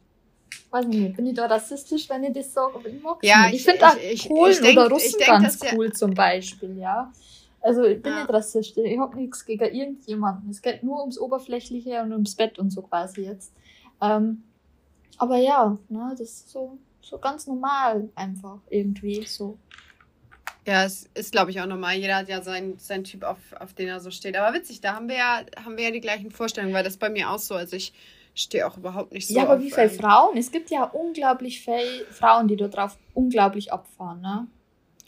Weiß ich nicht, bin ich da rassistisch, wenn ich das sage, aber ich mag es Ja, nicht. Ich ich- finde auch ich- ich- Polen ich denk- oder ich Russen denk, ganz ja- cool zum Beispiel, ja. Also ich bin Ja. nicht rassistisch, ich habe nichts gegen irgendjemanden. Es geht nur ums Oberflächliche und ums Bett und so quasi jetzt. Ähm, aber ja, ne, das ist so, so ganz normal einfach irgendwie so. Ja, es ist, glaube ich, auch normal. Jeder hat ja seinen, seinen Typ, auf, auf den er so steht. Aber witzig, da haben wir ja, haben wir ja die gleichen Vorstellungen, weil das bei mir auch so. Also ich stehe auch überhaupt nicht so. ja, aber wie viele ähm, Frauen? Es gibt ja unglaublich viele Frauen, die da drauf unglaublich abfahren, ne?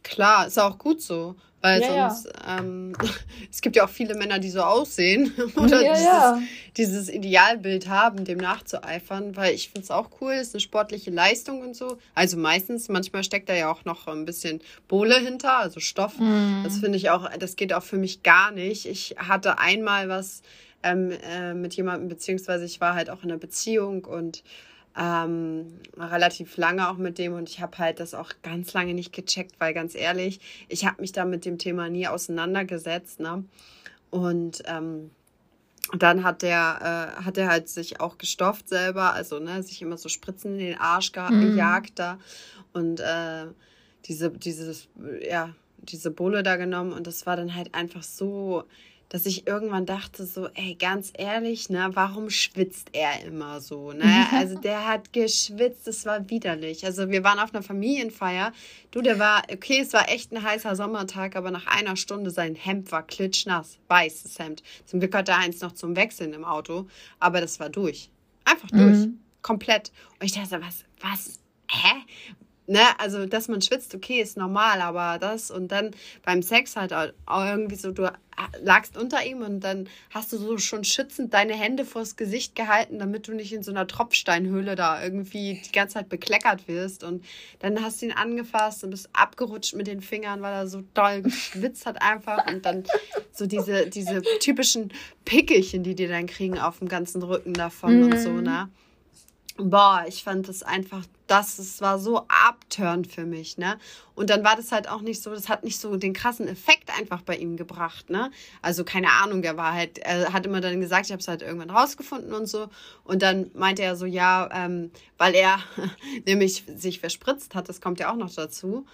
Klar, ist auch gut so. Weil Ja, sonst, Ähm, es gibt ja auch viele Männer, die so aussehen oder ja, dieses, ja. dieses Idealbild haben, dem nachzueifern, weil ich finde es auch cool, ist eine sportliche Leistung und so. Also meistens, manchmal steckt da ja auch noch ein bisschen Bohle hinter, also Stoff. Mhm. Das finde ich auch, das geht auch für mich gar nicht. Ich hatte einmal was ähm, äh, mit jemandem, beziehungsweise ich war halt auch in einer Beziehung und ähm, relativ lange auch mit dem und ich habe halt das auch ganz lange nicht gecheckt, weil ganz ehrlich, ich habe mich da mit dem Thema nie auseinandergesetzt, ne? Und ähm, dann hat der, äh, hat er halt sich auch gestofft selber, also ne, sich immer so Spritzen in den Arsch Mhm. gejagt da und äh, diese, dieses, ja, diese Bohle da genommen und das war dann halt einfach so, dass ich irgendwann dachte so, ey, ganz ehrlich, ne, warum schwitzt er immer so, ne? Also der hat geschwitzt, es war widerlich. Also wir waren auf einer Familienfeier. Du, der war, okay, es war echt ein heißer Sommertag, aber nach einer Stunde sein Hemd war klitschnass, weißes Hemd. Zum Glück hatte er eins noch zum Wechseln im Auto, aber das war durch. Einfach durch. Mhm. Komplett. Und ich dachte, was, was, hä? Ne, also dass man schwitzt, okay, ist normal, aber das und dann beim Sex halt auch irgendwie so, du lagst unter ihm und dann hast du so schon schützend deine Hände vors Gesicht gehalten, damit du nicht in so einer Tropfsteinhöhle da irgendwie die ganze Zeit bekleckert wirst und dann hast du ihn angefasst und bist abgerutscht mit den Fingern, weil er so doll geschwitzt hat einfach und dann so diese, diese typischen Pickelchen, die die dann kriegen auf dem ganzen Rücken davon mhm. und so, mhm. ne? Boah, ich fand das einfach, das, es war so abturnt für mich, ne? Und dann war das halt auch nicht so, das hat nicht so den krassen Effekt einfach bei ihm gebracht, ne? Also keine Ahnung, er war halt, er hat immer dann gesagt, ich habe es halt irgendwann rausgefunden und so. Und dann meinte er so, ja, ähm, weil er nämlich sich verspritzt hat, das kommt ja auch noch dazu.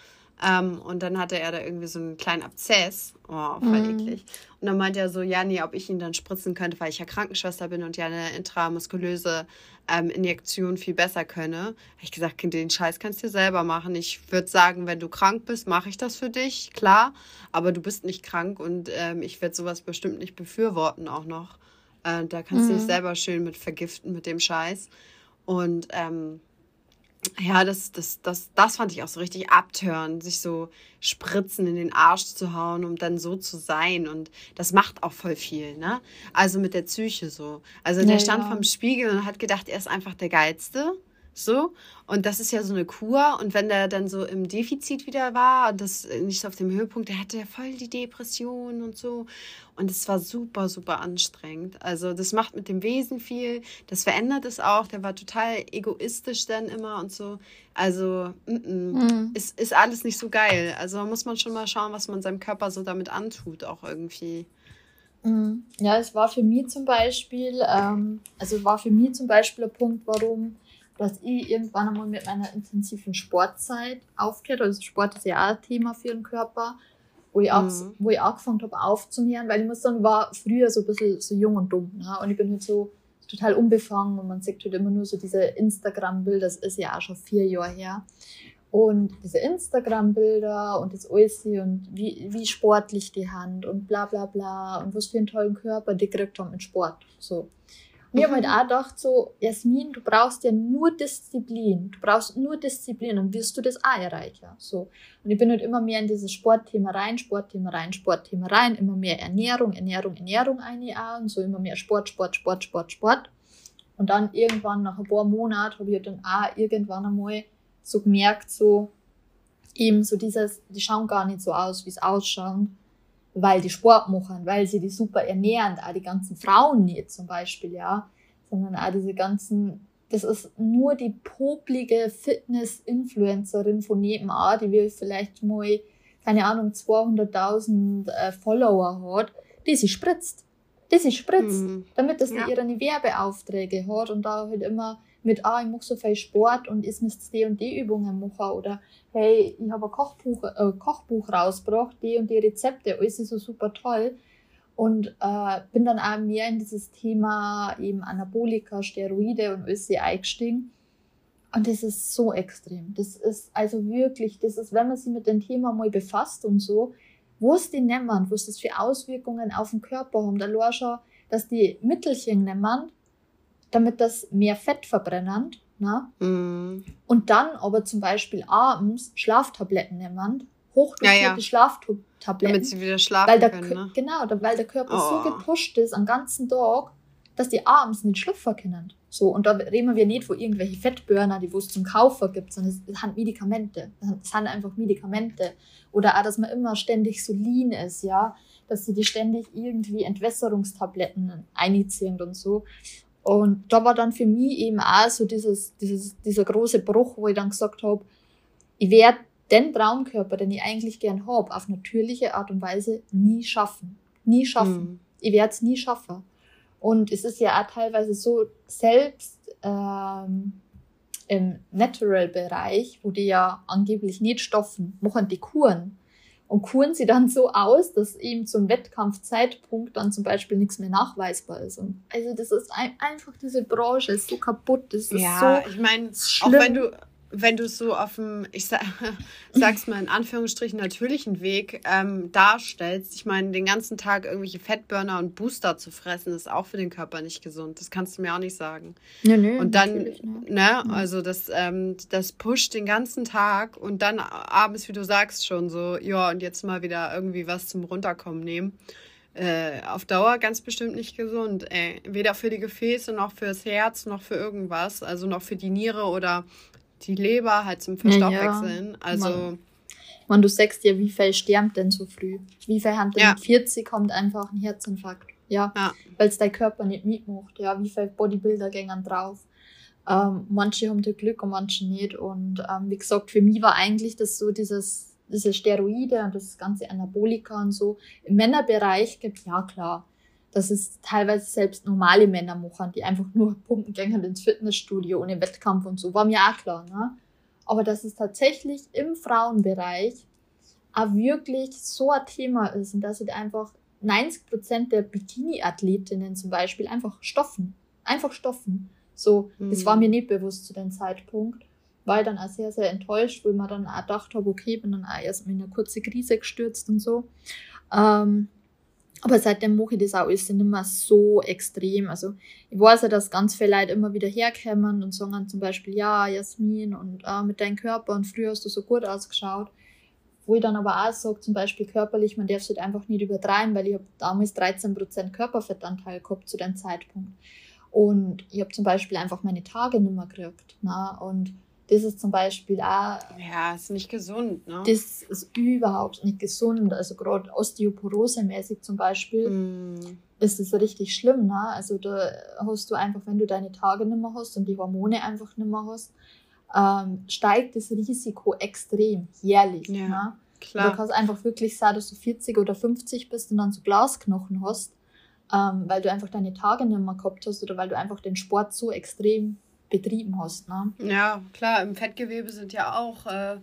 Ähm, und dann hatte er da irgendwie so einen kleinen Abzess. Oh, voll mhm. eklig. Und dann meinte er so, ja, nee, ob ich ihn dann spritzen könnte, weil ich ja Krankenschwester bin und ja eine intramuskulöse ähm, Injektion viel besser könne. Habe ich gesagt, den Scheiß kannst du dir selber machen. Ich würde sagen, wenn du krank bist, mache ich das für dich, klar. Aber du bist nicht krank und ähm, ich werde sowas bestimmt nicht befürworten auch noch. Äh, da kannst mhm. du dich mhm. selber schön mit vergiften mit dem Scheiß. Und ähm, ja, das, das, das, das fand ich auch so richtig abtören, sich so Spritzen in den Arsch zu hauen, um dann so zu sein. Und das macht auch voll viel, ne? Also mit der Psyche so. Also der ja, stand ja. vom Spiegel und hat gedacht, er ist einfach der Geilste. So. Und das ist ja so eine Kur. Und wenn der dann so im Defizit wieder war und das nicht so auf dem Höhepunkt, der hatte ja voll die Depression und so. Und es war super, super anstrengend. Also das macht mit dem Wesen viel. Das verändert es auch. Der war total egoistisch dann immer und so. Also mm -mm. Mhm. Ist, ist alles nicht so geil. Also muss man schon mal schauen, was man seinem Körper so damit antut, auch irgendwie. Mhm. Ja, es war für mich zum Beispiel, ähm, also war für mich zum Beispiel der Punkt, warum dass ich irgendwann einmal mit meiner intensiven Sportzeit aufgehört Also Sport ist ja auch ein Thema für den Körper, wo ich, auch, mhm. wo ich angefangen habe aufzumehren, weil ich muss sagen, war früher so ein bisschen so jung und dumm. Ne? Und ich bin halt so total unbefangen und man sieht halt immer nur so diese Instagram-Bilder, das ist ja auch schon vier Jahre her. Und diese Instagram-Bilder und das alles und wie, wie sportlich die Hand und bla bla bla und was für einen tollen Körper die gekriegt haben mit Sport. So. Wir haben halt mhm. auch gedacht, so, Jasmin, du brauchst ja nur Disziplin. Du brauchst nur Disziplin, dann wirst du das auch erreichen. So. Und ich bin halt immer mehr in dieses Sportthema rein, Sportthema rein, Sportthema rein, immer mehr Ernährung, Ernährung, Ernährung ein Jahr und so immer mehr Sport, Sport, Sport, Sport, Sport. Und dann irgendwann nach ein paar Monaten habe ich dann auch irgendwann einmal so gemerkt, so eben so dieses, die schauen gar nicht so aus, wie es ausschauen weil die Sport machen, weil sie die super ernähren, auch die ganzen Frauen nicht zum Beispiel, ja, sondern auch diese ganzen, das ist nur die poplige Fitness-Influencerin von nebenan, die will vielleicht mal, keine Ahnung, 200.000 äh, Follower hat, die sie spritzt. Die sie spritzt, mhm. damit das ja. ihre Werbeaufträge hat und da halt immer mit, ah, ich mache so viel Sport und ich muss die und die Übungen machen oder hey, ich habe ein Kochbuch, äh, Kochbuch rausgebracht, die und die Rezepte, alles ist so super toll. Und äh, bin dann auch mehr in dieses Thema eben Anabolika, Steroide und alles eingestiegen. Und das ist so extrem. Das ist also wirklich, das ist, wenn man sich mit dem Thema mal befasst und so, wo es die nehmen, wo es das für Auswirkungen auf den Körper haben. Da schon, dass die Mittelchen nehmen, damit das mehr Fett verbrennen. Ne? Mm. Und dann aber zum Beispiel abends Schlaftabletten nehmen, hochdotierte ja, ja. Schlaftabletten. Damit sie wieder schlafen weil der, können. Ne? Genau, weil der Körper oh. so gepusht ist am ganzen Tag, dass die abends nicht schlafen können. So, und da reden wir nicht von irgendwelche Fettburner, die wo es zum Kaufen gibt, sondern es sind Medikamente. Es sind einfach Medikamente. Oder auch, dass man immer ständig so lean ist, ja. Dass sie die ständig irgendwie Entwässerungstabletten einziehen und so. Und da war dann für mich eben auch so dieses, dieses, dieser große Bruch, wo ich dann gesagt habe, ich werde den Traumkörper, den ich eigentlich gern habe, auf natürliche Art und Weise nie schaffen. Nie schaffen. Mhm. Ich werde es nie schaffen. Und es ist ja auch teilweise so, selbst ähm, im Natural-Bereich, wo die ja angeblich nicht stoffen, machen die Kuren und kuren sie dann so aus, dass eben zum Wettkampfzeitpunkt dann zum Beispiel nichts mehr nachweisbar ist. Und also das ist ein, einfach diese Branche ist so kaputt, das ist ja, so ich meine, auch wenn du wenn du es so auf dem, ich sag, sag's mal in Anführungsstrichen, natürlichen Weg ähm, darstellst, ich meine, den ganzen Tag irgendwelche Fettburner und Booster zu fressen, ist auch für den Körper nicht gesund. Das kannst du mir auch nicht sagen. Ja, nö, und dann, ne, also das, ähm, das pusht den ganzen Tag und dann abends, wie du sagst, schon so, ja, und jetzt mal wieder irgendwie was zum Runterkommen nehmen. Äh, auf Dauer ganz bestimmt nicht gesund. Ey. Weder für die Gefäße noch fürs Herz noch für irgendwas. Also noch für die Niere oder die Leber halt zum Verstoffwechseln. Ja, also. Man, man, du sagst ja, wie viel stirbt denn so früh? Wie viel haben denn ja. mit 40 kommt einfach ein Herzinfarkt? Ja, ja. weil es dein Körper nicht mitmacht. Ja, wie viele Bodybuilder gehen drauf? Ähm, manche haben da Glück und manche nicht. Und ähm, wie gesagt, für mich war eigentlich das so dieses, diese Steroide und das ganze Anabolika und so im Männerbereich gibt, ja klar, dass es teilweise selbst normale Männer machen, die einfach nur pumpen gehen ins Fitnessstudio ohne Wettkampf und so, war mir auch klar. Ne? Aber dass es tatsächlich im Frauenbereich auch wirklich so ein Thema ist und dass es einfach 90 Prozent der Bikini-Athletinnen zum Beispiel einfach stoffen. Einfach stoffen. So, mhm. das war mir nicht bewusst zu dem Zeitpunkt. War ich dann auch sehr, sehr enttäuscht, weil man dann auch gedacht habe, okay, bin dann auch erst in eine kurze Krise gestürzt und so. Ähm, aber seitdem mache ich das auch alles nicht mehr so extrem. Also ich weiß ja, dass ganz viele Leute immer wieder herkommen und sagen zum Beispiel, ja, Jasmin und äh, mit deinem Körper und früher hast du so gut ausgeschaut. Wo ich dann aber auch sage, zum Beispiel körperlich, man darf es halt einfach nicht übertreiben, weil ich habe damals 13% Körperfettanteil gehabt zu dem Zeitpunkt. Und ich habe zum Beispiel einfach meine Tage nicht mehr gekriegt. Ne? Und das ist zum Beispiel auch. Ja, ist nicht gesund, ne? Das ist überhaupt nicht gesund. Also gerade Osteoporose-mäßig zum Beispiel mm. ist das richtig schlimm, ne? Also da hast du einfach, wenn du deine Tage nicht mehr hast und die Hormone einfach nicht mehr hast, ähm, steigt das Risiko extrem jährlich. Ja, ne? klar. Du kannst einfach wirklich sagen, dass du 40 oder 50 bist und dann so Glasknochen hast, ähm, weil du einfach deine Tage nicht mehr gehabt hast oder weil du einfach den Sport so extrem betrieben hast. Ne? Ja, klar, im Fettgewebe sind ja auch äh,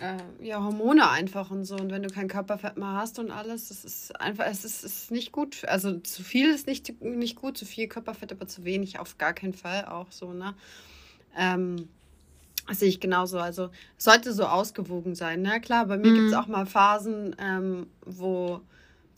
äh, ja, Hormone einfach und so. Und wenn du kein Körperfett mehr hast und alles, das ist einfach, es ist, ist nicht gut. Also zu viel ist nicht, nicht gut, zu viel Körperfett, aber zu wenig auf gar keinen Fall auch so, ne? Ähm, das sehe ich genauso. Also es sollte so ausgewogen sein. Ne? Klar, bei mir mhm. gibt es auch mal Phasen, ähm, wo,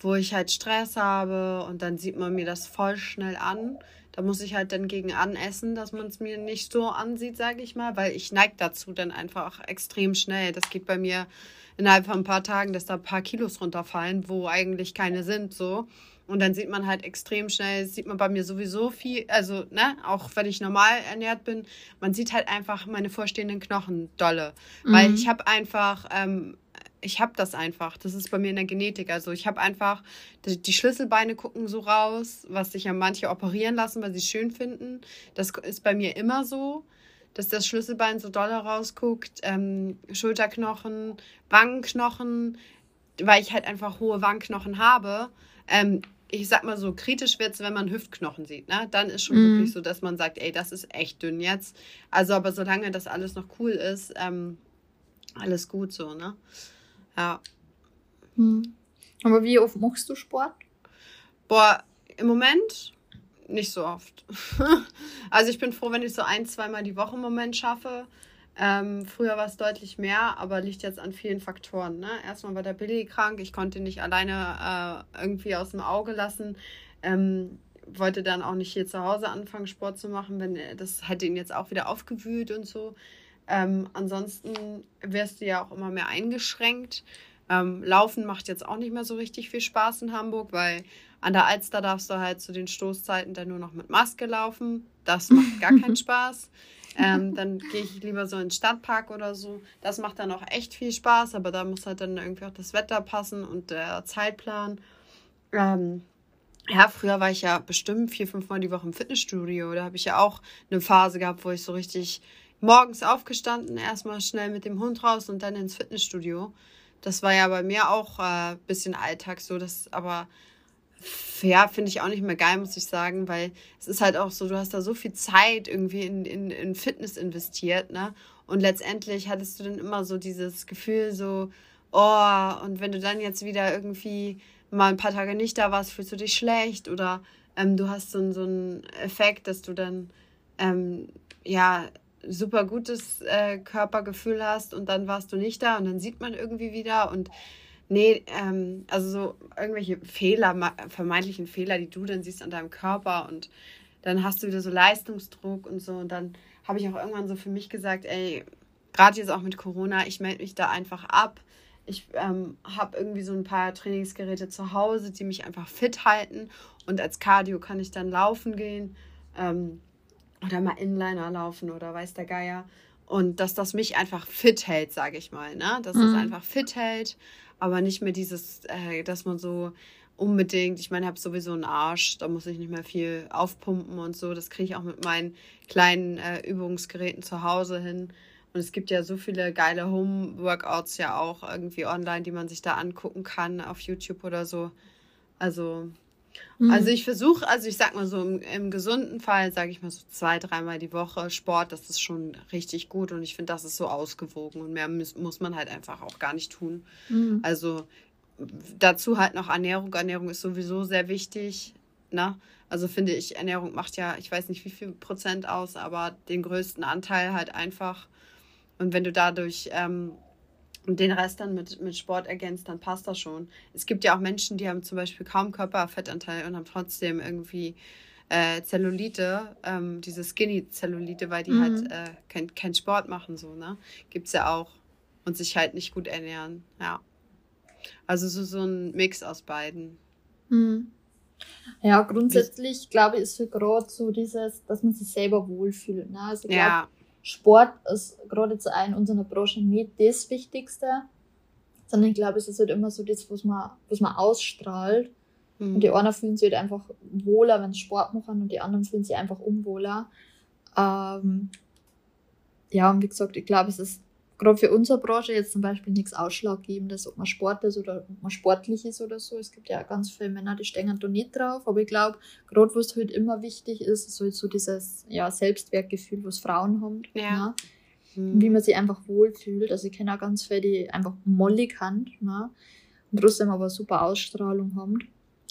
wo ich halt Stress habe und dann sieht man mir das voll schnell an. Da muss ich halt dann gegen anessen, dass man es mir nicht so ansieht, sage ich mal, weil ich neige dazu dann einfach extrem schnell. Das geht bei mir innerhalb von ein paar Tagen, dass da ein paar Kilos runterfallen, wo eigentlich keine sind, so. Und dann sieht man halt extrem schnell, sieht man bei mir sowieso viel, also, ne, auch wenn ich normal ernährt bin, man sieht halt einfach meine vorstehenden Knochen dolle. Mhm. Weil ich habe einfach ähm, ich habe das einfach. Das ist bei mir in der Genetik. Also ich habe einfach, die Schlüsselbeine gucken so raus, was sich ja manche operieren lassen, weil sie es schön finden. Das ist bei mir immer so, dass das Schlüsselbein so doll rausguckt. Ähm, Schulterknochen, Wangenknochen, weil ich halt einfach hohe Wangenknochen habe. Ähm, ich sag mal so, kritisch wird es, wenn man Hüftknochen sieht. Ne? Dann ist schon mhm. wirklich so, dass man sagt, ey, das ist echt dünn jetzt. Also, aber solange das alles noch cool ist, ähm, alles gut so, ne? Ja. Hm. Aber wie oft machst du Sport? Boah, im Moment nicht so oft. also ich bin froh, wenn ich so ein, zweimal die Woche im Moment schaffe. Ähm, früher war es deutlich mehr, aber liegt jetzt an vielen Faktoren. Ne? Erstmal war der Billy krank, ich konnte ihn nicht alleine äh, irgendwie aus dem Auge lassen. Ähm, wollte dann auch nicht hier zu Hause anfangen, Sport zu machen, wenn das hätte ihn jetzt auch wieder aufgewühlt und so. Ähm, ansonsten wirst du ja auch immer mehr eingeschränkt. Ähm, Laufen macht jetzt auch nicht mehr so richtig viel Spaß in Hamburg, weil an der Alster darfst du halt zu den Stoßzeiten dann nur noch mit Maske laufen. Das macht gar keinen Spaß. Ähm, dann gehe ich lieber so in den Stadtpark oder so. Das macht dann auch echt viel Spaß, aber da muss halt dann irgendwie auch das Wetter passen und der Zeitplan. Ähm, ja, früher war ich ja bestimmt vier, fünf Mal die Woche im Fitnessstudio. Da habe ich ja auch eine Phase gehabt, wo ich so richtig morgens aufgestanden, erstmal schnell mit dem Hund raus und dann ins Fitnessstudio. Das war ja bei mir auch ein äh, bisschen Alltag so, das aber ja, finde ich auch nicht mehr geil, muss ich sagen, weil es ist halt auch so, du hast da so viel Zeit irgendwie in, in, in Fitness investiert, ne? Und letztendlich hattest du dann immer so dieses Gefühl, so, oh, und wenn du dann jetzt wieder irgendwie mal ein paar Tage nicht da warst, fühlst du dich schlecht oder ähm, du hast so, so einen Effekt, dass du dann, ähm, ja, super gutes äh, Körpergefühl hast und dann warst du nicht da und dann sieht man irgendwie wieder und nee, ähm, also so irgendwelche Fehler, vermeintlichen Fehler, die du dann siehst an deinem Körper und dann hast du wieder so Leistungsdruck und so und dann habe ich auch irgendwann so für mich gesagt, ey, gerade jetzt auch mit Corona, ich melde mich da einfach ab. Ich ähm, habe irgendwie so ein paar Trainingsgeräte zu Hause, die mich einfach fit halten und als Cardio kann ich dann laufen gehen. Ähm, oder mal Inliner laufen oder weiß der Geier. Und dass das mich einfach fit hält, sage ich mal. Ne? Dass mhm. es einfach fit hält, aber nicht mehr dieses, äh, dass man so unbedingt, ich meine, ich habe sowieso einen Arsch, da muss ich nicht mehr viel aufpumpen und so. Das kriege ich auch mit meinen kleinen äh, Übungsgeräten zu Hause hin. Und es gibt ja so viele geile Home-Workouts ja auch irgendwie online, die man sich da angucken kann auf YouTube oder so. Also Mhm. Also ich versuche, also ich sag mal so im, im gesunden Fall, sage ich mal so zwei, dreimal die Woche Sport, das ist schon richtig gut und ich finde, das ist so ausgewogen und mehr muss, muss man halt einfach auch gar nicht tun. Mhm. Also dazu halt noch Ernährung. Ernährung ist sowieso sehr wichtig. Ne? Also finde ich, Ernährung macht ja, ich weiß nicht wie viel Prozent aus, aber den größten Anteil halt einfach. Und wenn du dadurch ähm, und den Rest dann mit, mit Sport ergänzt, dann passt das schon. Es gibt ja auch Menschen, die haben zum Beispiel kaum Körperfettanteil und haben trotzdem irgendwie äh, Zellulite, ähm, diese Skinny-Zellulite, weil die halt, mhm. halt äh, kein, kein Sport machen, so, ne? Gibt's ja auch. Und sich halt nicht gut ernähren, ja. Also so, so ein Mix aus beiden. Mhm. Ja, grundsätzlich, glaube ich, ist für gerade so dieses, dass man sich selber wohlfühlt. Ne? Also, glaub, ja Sport ist gerade zu in unserer Branche nicht das Wichtigste, sondern ich glaube, es ist halt immer so das, was man, was man ausstrahlt. Mhm. Und die einen fühlen sich halt einfach wohler, wenn sie Sport machen, und die anderen fühlen sich einfach unwohler. Ähm, ja, und wie gesagt, ich glaube, es ist gerade für unsere Branche jetzt zum Beispiel nichts Ausschlaggebendes, ob man Sport ist oder ob man sportlich ist oder so. Es gibt ja ganz viele Männer, die stehen da nicht drauf, aber ich glaube, gerade was halt immer wichtig ist, ist halt so dieses ja, Selbstwertgefühl, was Frauen haben. Ja. Ne? Mhm. Wie man sich einfach wohlfühlt. Also ich kenne auch ganz viele, die einfach mollig haben ne? und trotzdem aber super Ausstrahlung haben.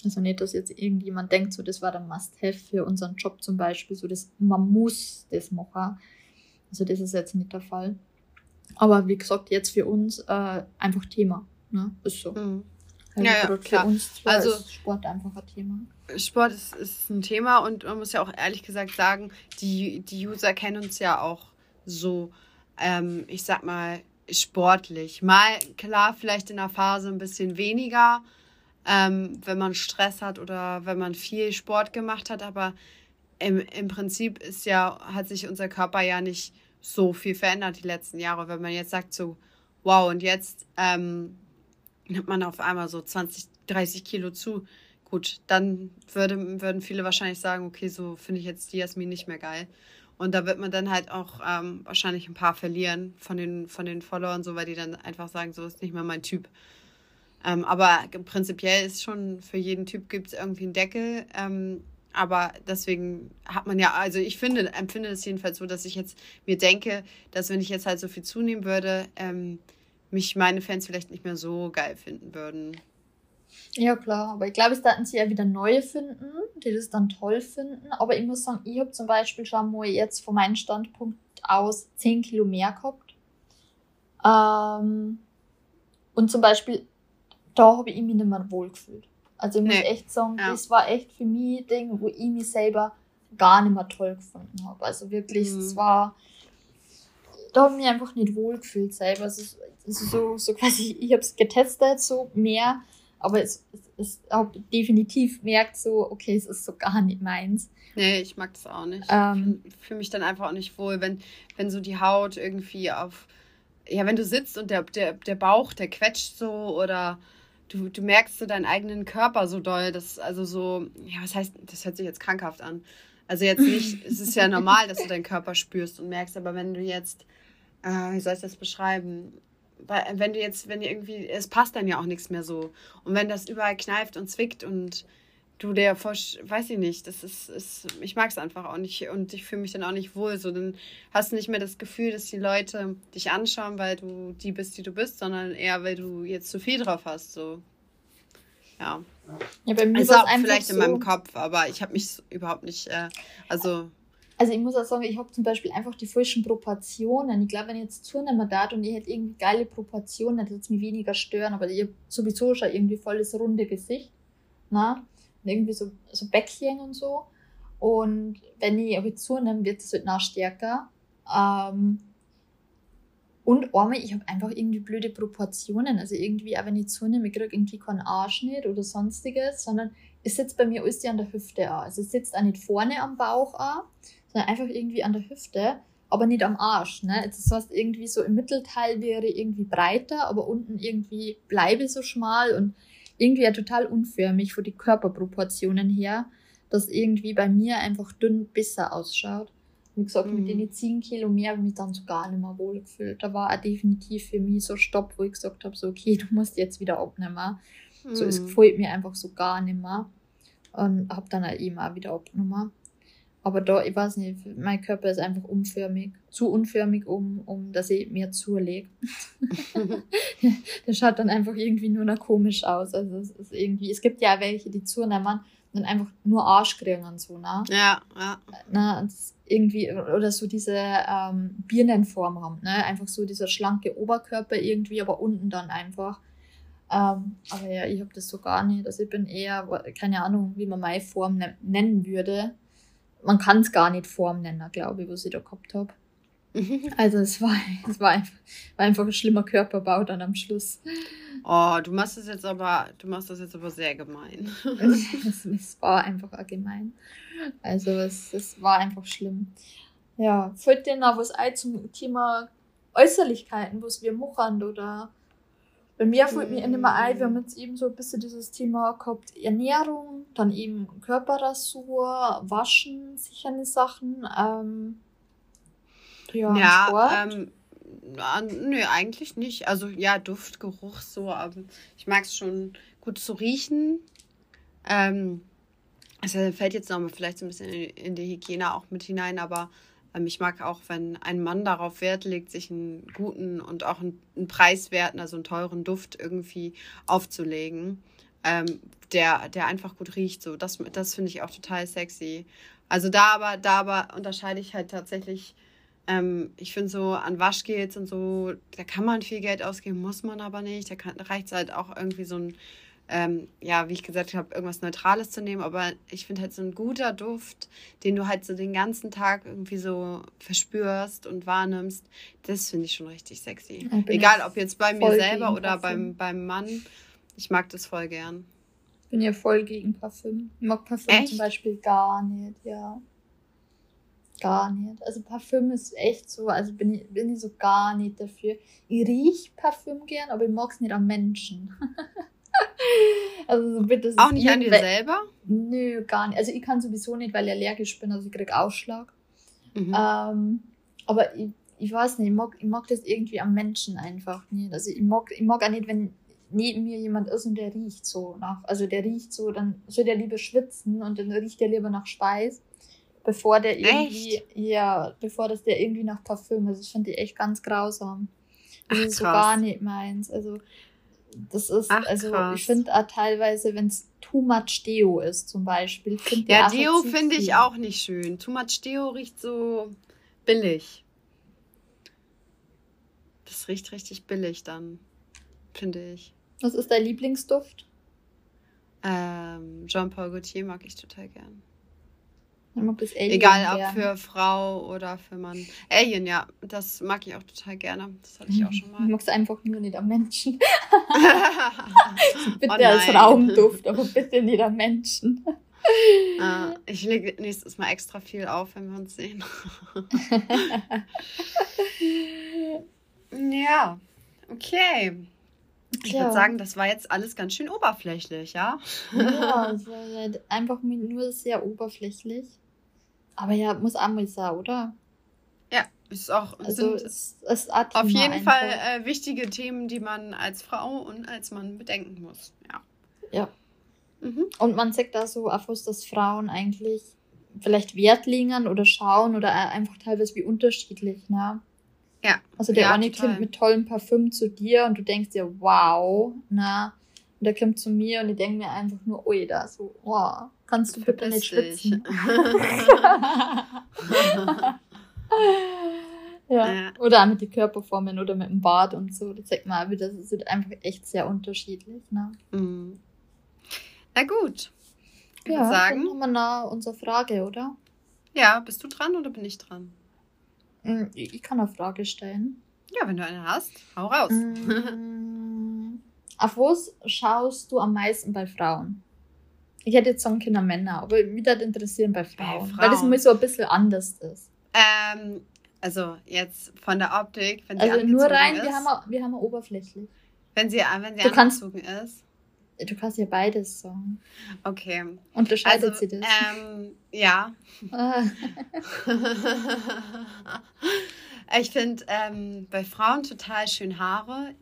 Also nicht, dass jetzt irgendjemand denkt, so das war der Must-Have für unseren Job zum Beispiel, so das, man muss das machen. Also das ist jetzt nicht der Fall. Aber wie gesagt, jetzt für uns äh, einfach Thema. Ne? Ist so. Mhm. Ja, ja, klar. Für uns also, ist Sport einfach ein Thema. Sport ist, ist ein Thema und man muss ja auch ehrlich gesagt sagen, die, die User kennen uns ja auch so, ähm, ich sag mal, sportlich. Mal klar, vielleicht in der Phase ein bisschen weniger, ähm, wenn man Stress hat oder wenn man viel Sport gemacht hat, aber im, im Prinzip ist ja, hat sich unser Körper ja nicht so viel verändert die letzten Jahre. Wenn man jetzt sagt so, wow, und jetzt ähm, nimmt man auf einmal so 20, 30 Kilo zu, gut, dann würde, würden viele wahrscheinlich sagen, okay, so finde ich jetzt die Jasmin nicht mehr geil. Und da wird man dann halt auch ähm, wahrscheinlich ein paar verlieren von den, von den Followern, so weil die dann einfach sagen, so ist nicht mehr mein Typ. Ähm, aber prinzipiell ist schon für jeden Typ gibt es irgendwie einen Deckel. Ähm, aber deswegen hat man ja, also ich finde, empfinde es jedenfalls so, dass ich jetzt mir denke, dass wenn ich jetzt halt so viel zunehmen würde, ähm, mich meine Fans vielleicht nicht mehr so geil finden würden. Ja, klar, aber ich glaube, es werden sie ja wieder neue finden, die das dann toll finden. Aber ich muss sagen, ich habe zum Beispiel schon mal jetzt von meinem Standpunkt aus 10 Kilo mehr gehabt. Ähm, und zum Beispiel, da habe ich mich nicht mehr wohl gefühlt. Also ich muss nee. echt sagen, ja. das war echt für mich ein Ding, wo ich mich selber gar nicht mehr toll gefunden habe. Also wirklich, mhm. es war, da habe ich mich einfach nicht wohl gefühlt selber. Also, also so, so quasi, ich habe es getestet, so mehr, aber es, es, es habe definitiv merkt so, okay, es ist so gar nicht meins. Nee, ich mag das auch nicht. Ähm, ich fühle mich dann einfach auch nicht wohl, wenn, wenn so die Haut irgendwie auf, ja, wenn du sitzt und der, der, der Bauch, der quetscht so oder du, du merkst so deinen eigenen Körper so doll. Das also so, ja, was heißt, das hört sich jetzt krankhaft an. Also jetzt nicht, es ist ja normal, dass du deinen Körper spürst und merkst, aber wenn du jetzt, äh, wie soll ich das beschreiben? Wenn du jetzt, wenn irgendwie, es passt dann ja auch nichts mehr so. Und wenn das überall kneift und zwickt und du der Forsch, weiß ich nicht, das ist, ist ich mag es einfach auch nicht und ich fühle mich dann auch nicht wohl. So, dann hast du nicht mehr das Gefühl, dass die Leute dich anschauen, weil du die bist, die du bist, sondern eher, weil du jetzt zu viel drauf hast. So. Ja. Ja, bei mir ist auch vielleicht so in meinem Kopf, aber ich habe mich überhaupt nicht, äh, also Also ich muss auch sagen, ich habe zum Beispiel einfach die falschen Proportionen. Ich glaube, wenn ich jetzt zunehmen darf und ich hätte irgendwie geile Proportionen, dann würde es mich weniger stören. Aber ich habe sowieso schon irgendwie volles runde Gesicht. Na? Irgendwie so, so Bäckchen und so. Und wenn ich aber zunehme, wird es halt noch stärker. Ähm, und einmal, ich habe einfach irgendwie blöde Proportionen. Also irgendwie, auch wenn ich zunehme, ich kriege irgendwie keinen Arschschnitt oder sonstiges, sondern es sitzt bei mir alles an der Hüfte an. Also es sitzt auch nicht vorne am Bauch an, sondern einfach irgendwie an der Hüfte, aber nicht am Arsch. Ne? Das heißt, irgendwie so im Mittelteil wäre irgendwie breiter, aber unten irgendwie bleibe so schmal und irgendwie ja total unförmig von die Körperproportionen her, dass irgendwie bei mir einfach dünn besser ausschaut. Wie gesagt, mhm. mit den 10 Kilo mehr habe ich mich dann so gar nicht mehr wohl gefühlt. Da war auch definitiv für mich so Stopp, wo ich gesagt habe, so okay, du musst jetzt wieder abnehmen. Mhm. So, es mhm. gefällt mir einfach so gar nicht mehr. Und habe dann auch immer wieder abgenommen. Aber da, ich weiß nicht, mein Körper ist einfach unförmig. Zu unförmig, um, um dass ich mir zulege. der schaut dann einfach irgendwie nur noch komisch aus. Also es ist irgendwie, es gibt ja welche, die zunehmen und einfach nur Arsch kriegen und so, ne? Ja, ja. Na, irgendwie, oder so diese ähm, Birnenform haben, ne? Einfach so dieser schlanke Oberkörper irgendwie, aber unten dann einfach. Ähm, aber ja, ich habe das so gar nicht. Also ich bin eher, keine Ahnung, wie man meine Form ne nennen würde man kann es gar nicht Form nennen, glaube ich, was ich da gehabt habe. Also es war, es war einfach, war einfach ein schlimmer Körperbau dann am Schluss. Oh, du machst das jetzt aber, du machst das jetzt aber sehr gemein. es, es war einfach gemein. Also es, es war einfach schlimm. Ja, fällt dir noch was ein zum Thema Äußerlichkeiten, was wir machen oder bei mir fällt mir immer ein, wir haben jetzt eben so ein bisschen dieses Thema gehabt, Ernährung, dann eben Körperrasur, Waschen, sichere Sachen, ähm, ja, ja Sport. Ähm, nö, eigentlich nicht. Also ja, Duft, Geruch, so, aber ich mag es schon gut zu riechen. Ähm, also fällt jetzt nochmal vielleicht so ein bisschen in, die Hygiene auch mit hinein, aber ich mag auch, wenn ein Mann darauf Wert legt, sich einen guten und auch einen, preiswerten, also einen teuren Duft irgendwie aufzulegen, ähm, der, der einfach gut riecht. So, das, das finde ich auch total sexy. Also da aber, da aber unterscheide ich halt tatsächlich, ähm, ich finde so an Waschgels und so, da kann man viel Geld ausgeben, muss man aber nicht. Da reicht es halt auch irgendwie so ein ähm, ja, wie ich gesagt habe, irgendwas Neutrales zu nehmen. Aber ich finde halt so ein guter Duft, den du halt so den ganzen Tag irgendwie so verspürst und wahrnimmst, das finde ich schon richtig sexy. Egal, ob jetzt bei mir selber oder beim, beim Mann. Ich mag das voll gern. Ich bin ja voll gegen Parfüm. Ich mag Parfüm echt? zum Beispiel gar nicht, ja. Gar nicht. Also Parfüm ist echt so, also bin ich, bin ich so gar nicht dafür. Ich riech Parfüm gern, aber ich mag es nicht am Menschen. Also so bitte. Auch nicht an dir selber? Nö, gar nicht. Also ich kann sowieso nicht, weil ich allergisch bin, also ich krieg Ausschlag. Mhm. Ähm, aber ich, ich weiß nicht, ich mag, ich mag das irgendwie am Menschen einfach nicht. Also ich mag, ich mag auch nicht, wenn neben mir jemand ist und der riecht so nach, also der riecht so, dann soll der lieber schwitzen und dann riecht der lieber nach Speis, bevor der irgendwie, echt? ja, bevor das der irgendwie nach Parfüm ist. Das finde ich echt ganz grausam. Das Ach, ist so gar nicht meins. Also das ist, Ach, also krass. ich finde auch teilweise, wenn es too much Deo ist, zum Beispiel. Ja, Deo finde ich auch nicht schön. Too much Deo riecht so billig. Das riecht richtig billig dann, finde ich. Was ist dein Lieblingsduft? Ähm, Jean-Paul Gaultier mag ich total gern. Egal ob für Frau oder für Mann. Alien, ja, das mag ich auch total gerne. Das hatte ich auch schon mal. Du magst einfach nur nicht am Menschen. bitte oh als Raumduft, aber bitte nicht am Menschen. Uh, ich lege nächstes Mal extra viel auf, wenn wir uns sehen. ja, okay. Ich ja. würde sagen, das war jetzt alles ganz schön oberflächlich, ja? ja, einfach nur sehr oberflächlich. Aber ja, muss sein, oder? Ja, ist auch also sind es, es auf jeden einfach. Fall äh, wichtige Themen, die man als Frau und als Mann bedenken muss. Ja. Ja. Mhm. Und man sagt da so auf was, dass Frauen eigentlich vielleicht Wert legen oder schauen oder einfach teilweise wie unterschiedlich, ne? Ja. Also der ja, eine total. kommt mit tollem Parfüm zu dir und du denkst dir, wow, ne? Und der kommt zu mir und ich denke mir einfach nur, oi, da so, wow. Kannst du bitte nicht schwitzen? ja. ja. Oder auch mit den Körperformen oder mit dem Bart und so. Das auch wieder, das ist einfach echt sehr unterschiedlich. Ne? Mhm. Na gut. Ich ja, sagen. dann haben wir noch unsere Frage, oder? Ja, bist du dran oder bin ich dran? Hm, ich kann eine Frage stellen. Ja, wenn du eine hast, hau raus. Mm, auf was schaust du am meisten bei Frauen? Ich hätte jetzt sagen können Männer, aber mich würde interessieren bei Frauen, bei Frauen. weil das mal so ein bisschen anders ist. Ähm, also jetzt von der Optik, wenn sie Also nur rein, ist, wir haben, wir haben oberflächlich. Wenn sie, wenn sie du angezogen kannst, ist. Du kannst ja beides sagen. Okay. Unterscheidet also, sie das? Ähm, ja. Ah. ich finde ähm, bei Frauen total schön Haare.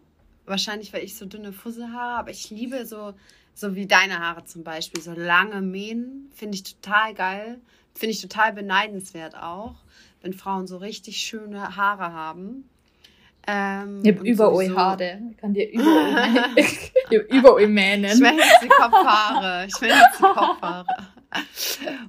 Wahrscheinlich, weil ich so dünne Fusselhaare habe. Aber ich liebe so, so wie deine Haare zum Beispiel. So lange Mähen finde ich total geil. Finde ich total beneidenswert auch, wenn Frauen so richtig schöne Haare haben. Ähm, ich habe überall Haare. Ich kann dir überall, überall mähnen. Ich meine jetzt die Kopfhaare. Ich meine jetzt die Kopfhaare.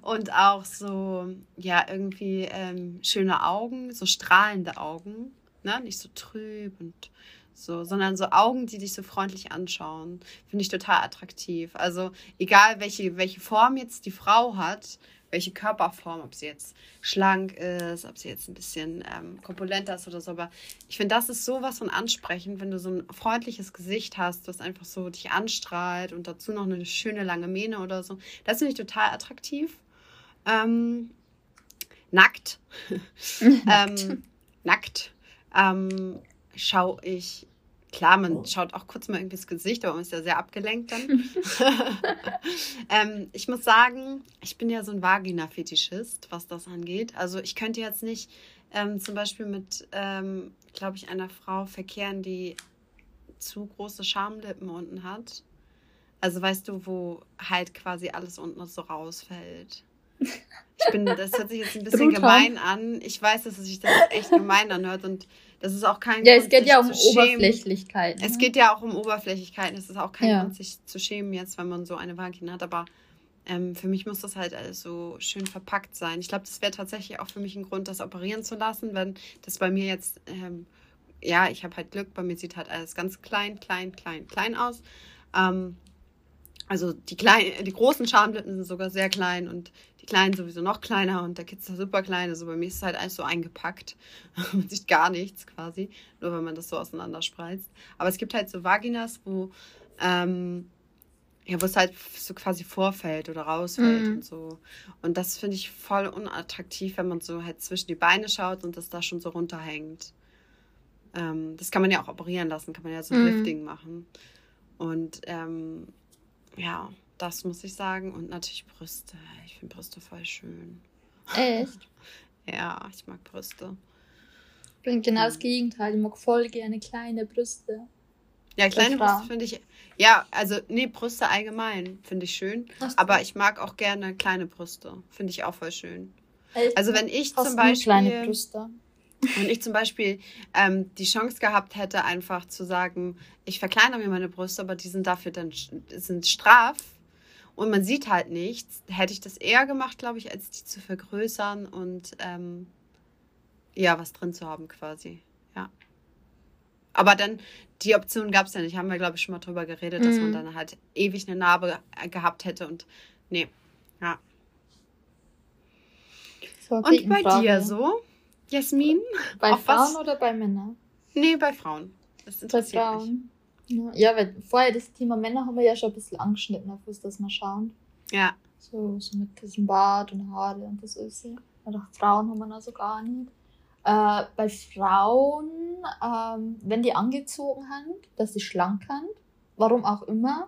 Und auch so, ja, irgendwie ähm, schöne Augen, so strahlende Augen. Ne? Nicht so trüb und so, sondern so Augen, die dich so freundlich anschauen. Finde ich total attraktiv. Also egal, welche, welche Form jetzt die Frau hat, welche Körperform, ob sie jetzt schlank ist, ob sie jetzt ein bisschen ähm, korpulenter ist oder so. Aber ich finde, das ist sowas von ansprechend, wenn du so ein freundliches Gesicht hast, das einfach so dich anstrahlt und dazu noch eine schöne lange Mähne oder so. Das finde ich total attraktiv. Ähm, nackt. ähm, nackt. Ähm, schaue ich Klar, man oh. schaut auch kurz mal irgendwie ins Gesicht, aber man ist ja sehr abgelenkt dann. ähm, ich muss sagen, ich bin ja so ein Vagina-Fetischist, was das angeht. Also ich könnte jetzt nicht ähm, zum Beispiel mit, ähm, glaube ich, einer Frau verkehren, die zu große Schamlippen unten hat. Also weißt du, wo halt quasi alles unten so rausfällt. Ich bin, das hört sich jetzt ein bisschen gemein an. Ich weiß, dass es sich das echt gemein anhört und das ist auch kein Ja, Grund, es geht ja um Oberflächlichkeit. Es ne? geht ja auch um Oberflächlichkeit. Es ist auch kein ja. Grund, sich zu schämen jetzt, wenn man so eine Vagina hat. Aber ähm, für mich muss das halt alles so schön verpackt sein. Ich glaube, das wäre tatsächlich auch für mich ein Grund, das operieren zu lassen, wenn das bei mir jetzt, ähm, ja, ich habe halt Glück, bei mir sieht halt alles ganz klein, klein, klein, klein aus. Ähm, also die kleinen, die großen Schamlippen sind sogar sehr klein und kleinen sowieso noch kleiner und der Kids ist super klein. Also bei mir ist es halt alles so eingepackt. Man sieht gar nichts quasi, nur wenn man das so auseinanderspreizt. Aber es gibt halt so Vaginas, wo, ähm, ja, wo es halt so quasi vorfällt oder rausfällt mhm. und so. Und das finde ich voll unattraktiv, wenn man so halt zwischen die Beine schaut und das da schon so runterhängt. Ähm, das kann man ja auch operieren lassen, kann man ja so mhm. Lifting machen. Und ähm, ja, das muss ich sagen. Und natürlich Brüste. Ich finde Brüste voll schön. Echt? ja, ich mag Brüste. Ich bin genau das Gegenteil. Ich mag voll gerne kleine Brüste. Ja, kleine Brüste finde ich. Ja, also, nee, Brüste allgemein finde ich schön. Aber ich mag auch gerne kleine Brüste. Finde ich auch voll schön. Echt? Also, wenn ich zum Beispiel. Kleine Brüste. Und ich zum Beispiel ähm, die Chance gehabt hätte, einfach zu sagen, ich verkleinere mir meine Brüste, aber die sind dafür dann sind straff und man sieht halt nichts, hätte ich das eher gemacht, glaube ich, als die zu vergrößern und ähm, ja, was drin zu haben quasi. Ja. Aber dann, die Option gab es ja nicht, haben wir, glaube ich, schon mal drüber geredet, mhm. dass man mhm. dann halt ewig eine Narbe gehabt hätte und nee, ja. So, und bei Frage. dir so? Jasmin? Bei Frauen was? oder bei Männern? Nee, bei Frauen. Das interessiert bei Frauen. mich. Ja, weil vorher das Thema Männer haben wir ja schon ein bisschen angeschnitten, auf was das mal schauen. Ja. So, so mit diesem Bart und Haare und das ist ja. Oder Frauen haben wir also gar nicht. Äh, bei Frauen, ähm, wenn die angezogen haben, dass sie schlank sind, warum auch immer,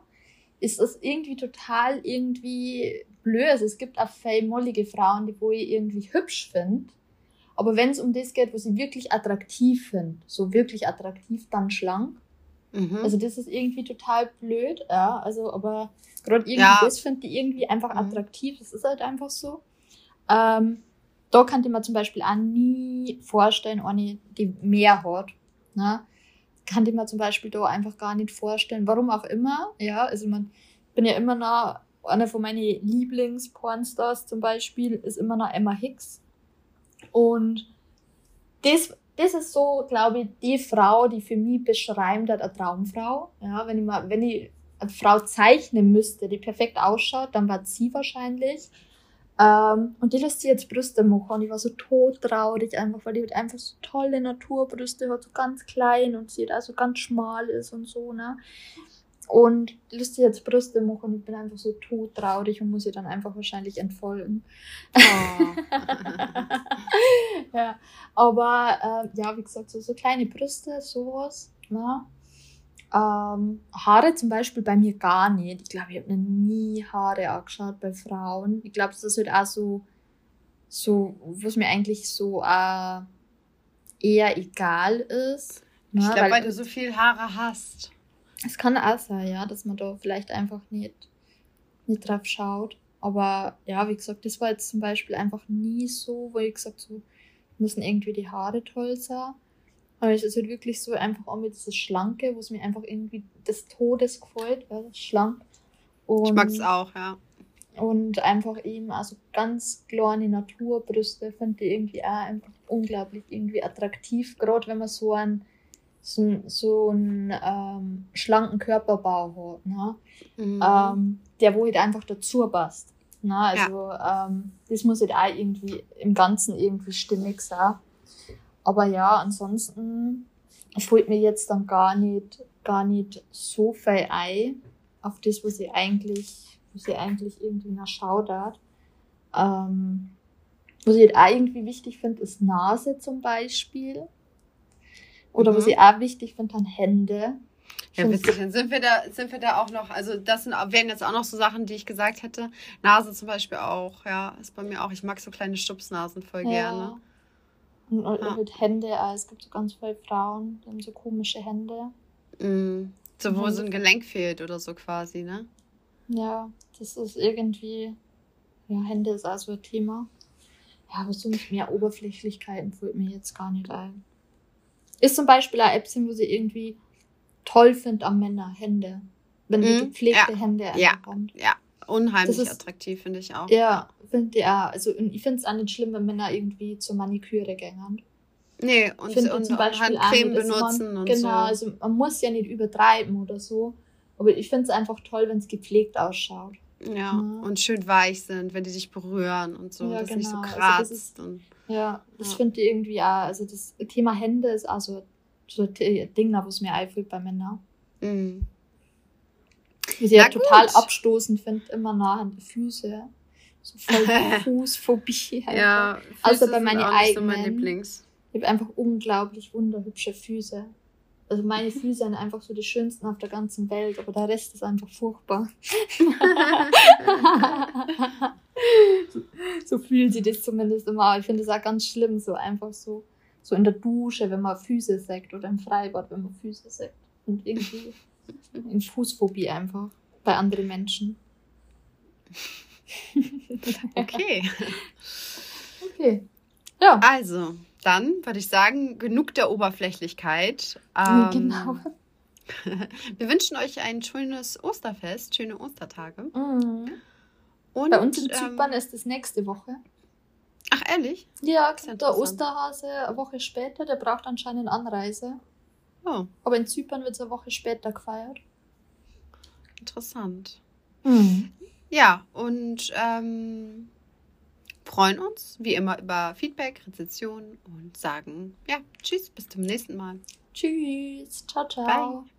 ist das irgendwie total irgendwie blöd. Also es gibt auch mollige Frauen, die wo ich irgendwie hübsch finde aber wenn es um das geht, was ich wirklich attraktiv finde, so wirklich attraktiv, dann schlank. Mhm. Also das ist irgendwie total blöd, ja. Also, aber gerade irgendwie ja. das finde ich irgendwie einfach mhm. attraktiv. Das ist halt einfach so. Ähm, da kann ich mir zum Beispiel auch nie vorstellen, eine, die mehr hat. Ne? Kann ich mir zum Beispiel da einfach gar nicht vorstellen. Warum auch immer. Ja, also man bin ja immer noch, einer von meinen Lieblings-Pornstars zum Beispiel ist immer noch Emma Hicks. Und das, das ist so, glaube ich, die Frau, die für mich beschreibt hat, eine Traumfrau. Ja, wenn ich mal, wenn ich eine Frau zeichnen müsste, die perfekt ausschaut, dann war sie wahrscheinlich. Ähm, und die lässt sie jetzt Brüste machen und ich war so todtraurig einfach, weil die hat einfach so tolle Naturbrüste hat, so ganz klein und sie da so ganz schmal ist und so, ne. Und lässt sie jetzt Brüste machen und ich bin einfach so todtraurig und muss ihr dann einfach wahrscheinlich entfolgen. Oh. ja, aber äh, ja, wie gesagt, so, so kleine Brüste, sowas, ne. Ähm, Haare zum Beispiel bei mir gar nicht. Ich glaube, ich habe nie Haare angeschaut bei Frauen. Ich glaube, das ist halt auch so, so, was mir eigentlich so äh, eher egal ist. Ne? Ich glaube, weil, weil du so viel Haare hast. Es kann auch sein, ja, dass man da vielleicht einfach nicht, nicht drauf schaut. Aber ja, wie gesagt, das war jetzt zum Beispiel einfach nie so, wo ich gesagt so, müssen irgendwie die Haare toll sein. Aber es ist halt wirklich so einfach auch mit dieser Schlanke, wo es mir einfach irgendwie des Todes gefällt, weil schlank. Und, ich mag es auch, ja. Und einfach eben also ganz kleine Naturbrüste finde ich irgendwie auch einfach unglaublich irgendwie attraktiv, gerade wenn man so einen so, so einen ähm, schlanken Körperbau hat, ne? Mhm. Ähm, der wo halt einfach dazu passt. Ne? Also ja. ähm, das muss halt auch irgendwie im Ganzen irgendwie stimmig sein. Aber ja, ansonsten fällt mir jetzt dann gar nicht, gar nicht so viel ein auf das, was ich eigentlich, was ich eigentlich irgendwie nach schaudert. Ähm, was ich halt auch irgendwie wichtig finde, ist Nase zum Beispiel. Oder mhm. was ich auch wichtig finde, dann Hände. Ja, witzig. Dann sind wir da, sind wir da auch noch, also das sind, wären jetzt auch noch so Sachen, die ich gesagt hätte. Nase zum Beispiel auch, ja, ist bei mir auch. Ich mag so kleine Stupsnasen voll ja. gerne. Und ja. mit Hände, es gibt so ganz viele Frauen, die haben so komische Hände. Mm. So, wo so ein Gelenk fehlt oder so quasi, ne? Ja, das ist irgendwie, ja, Hände ist also ein Thema. Ja, aber so mehr Oberflächlichkeiten fällt mir jetzt gar nicht ein. Ist zum Beispiel ein Äppchen, wo sie irgendwie toll findet am Männer, Hände. Wenn sie mm, gepflegte ja. Hände ja, kommt. Ja, unheimlich ist, attraktiv, finde ich auch. Ja, finde ja. Also ich finde es auch nicht schlimm, wenn Männer irgendwie zur Maniküre gängern. Nee, und, und, und zum Beispiel Handcreme benutzen man, und genau, so. Genau, also man muss ja nicht übertreiben oder so. Aber ich finde es einfach toll, wenn es gepflegt ausschaut. Ja, ja, und schön weich sind, wenn die sich berühren und so, ja, das genau. nicht so kratzt. Also das ist, und, ja, das ja. finde ich irgendwie auch, also das Thema Hände ist also so ein Ding, was mir einfällt bei Männern. Mhm. Was ich ja total abstoßend finde, immer nah an die Füße. So voll Fußphobie. ja, Füße also bei meinen eigenen. So mein Lieblings. Ich habe einfach unglaublich wunderhübsche Füße. Also meine Füße sind einfach so die schönsten auf der ganzen Welt, aber der Rest ist einfach furchtbar. so fühlen sie das zumindest immer. Ich finde es auch ganz schlimm, so einfach so, so in der Dusche, wenn man Füße sagt oder im Freibad, wenn man Füße sagt. Und irgendwie in Fußphobie einfach bei anderen Menschen. okay. Okay. Ja. Also, dann würde ich sagen, genug der Oberflächlichkeit. Ähm, genau. wir wünschen euch ein schönes Osterfest, schöne Ostertage. Mhm. Und, Bei uns in Zypern ähm, ist es nächste Woche. Ach, ehrlich? Ja, der Osterhase eine Woche später, der braucht anscheinend Anreise. Oh. Aber in Zypern wird es eine Woche später gefeiert. Interessant. Mhm. Ja, und ähm, freuen uns wie immer über Feedback, Rezensionen und sagen, ja, tschüss, bis zum nächsten Mal. Tschüss, ciao, ciao. Bye.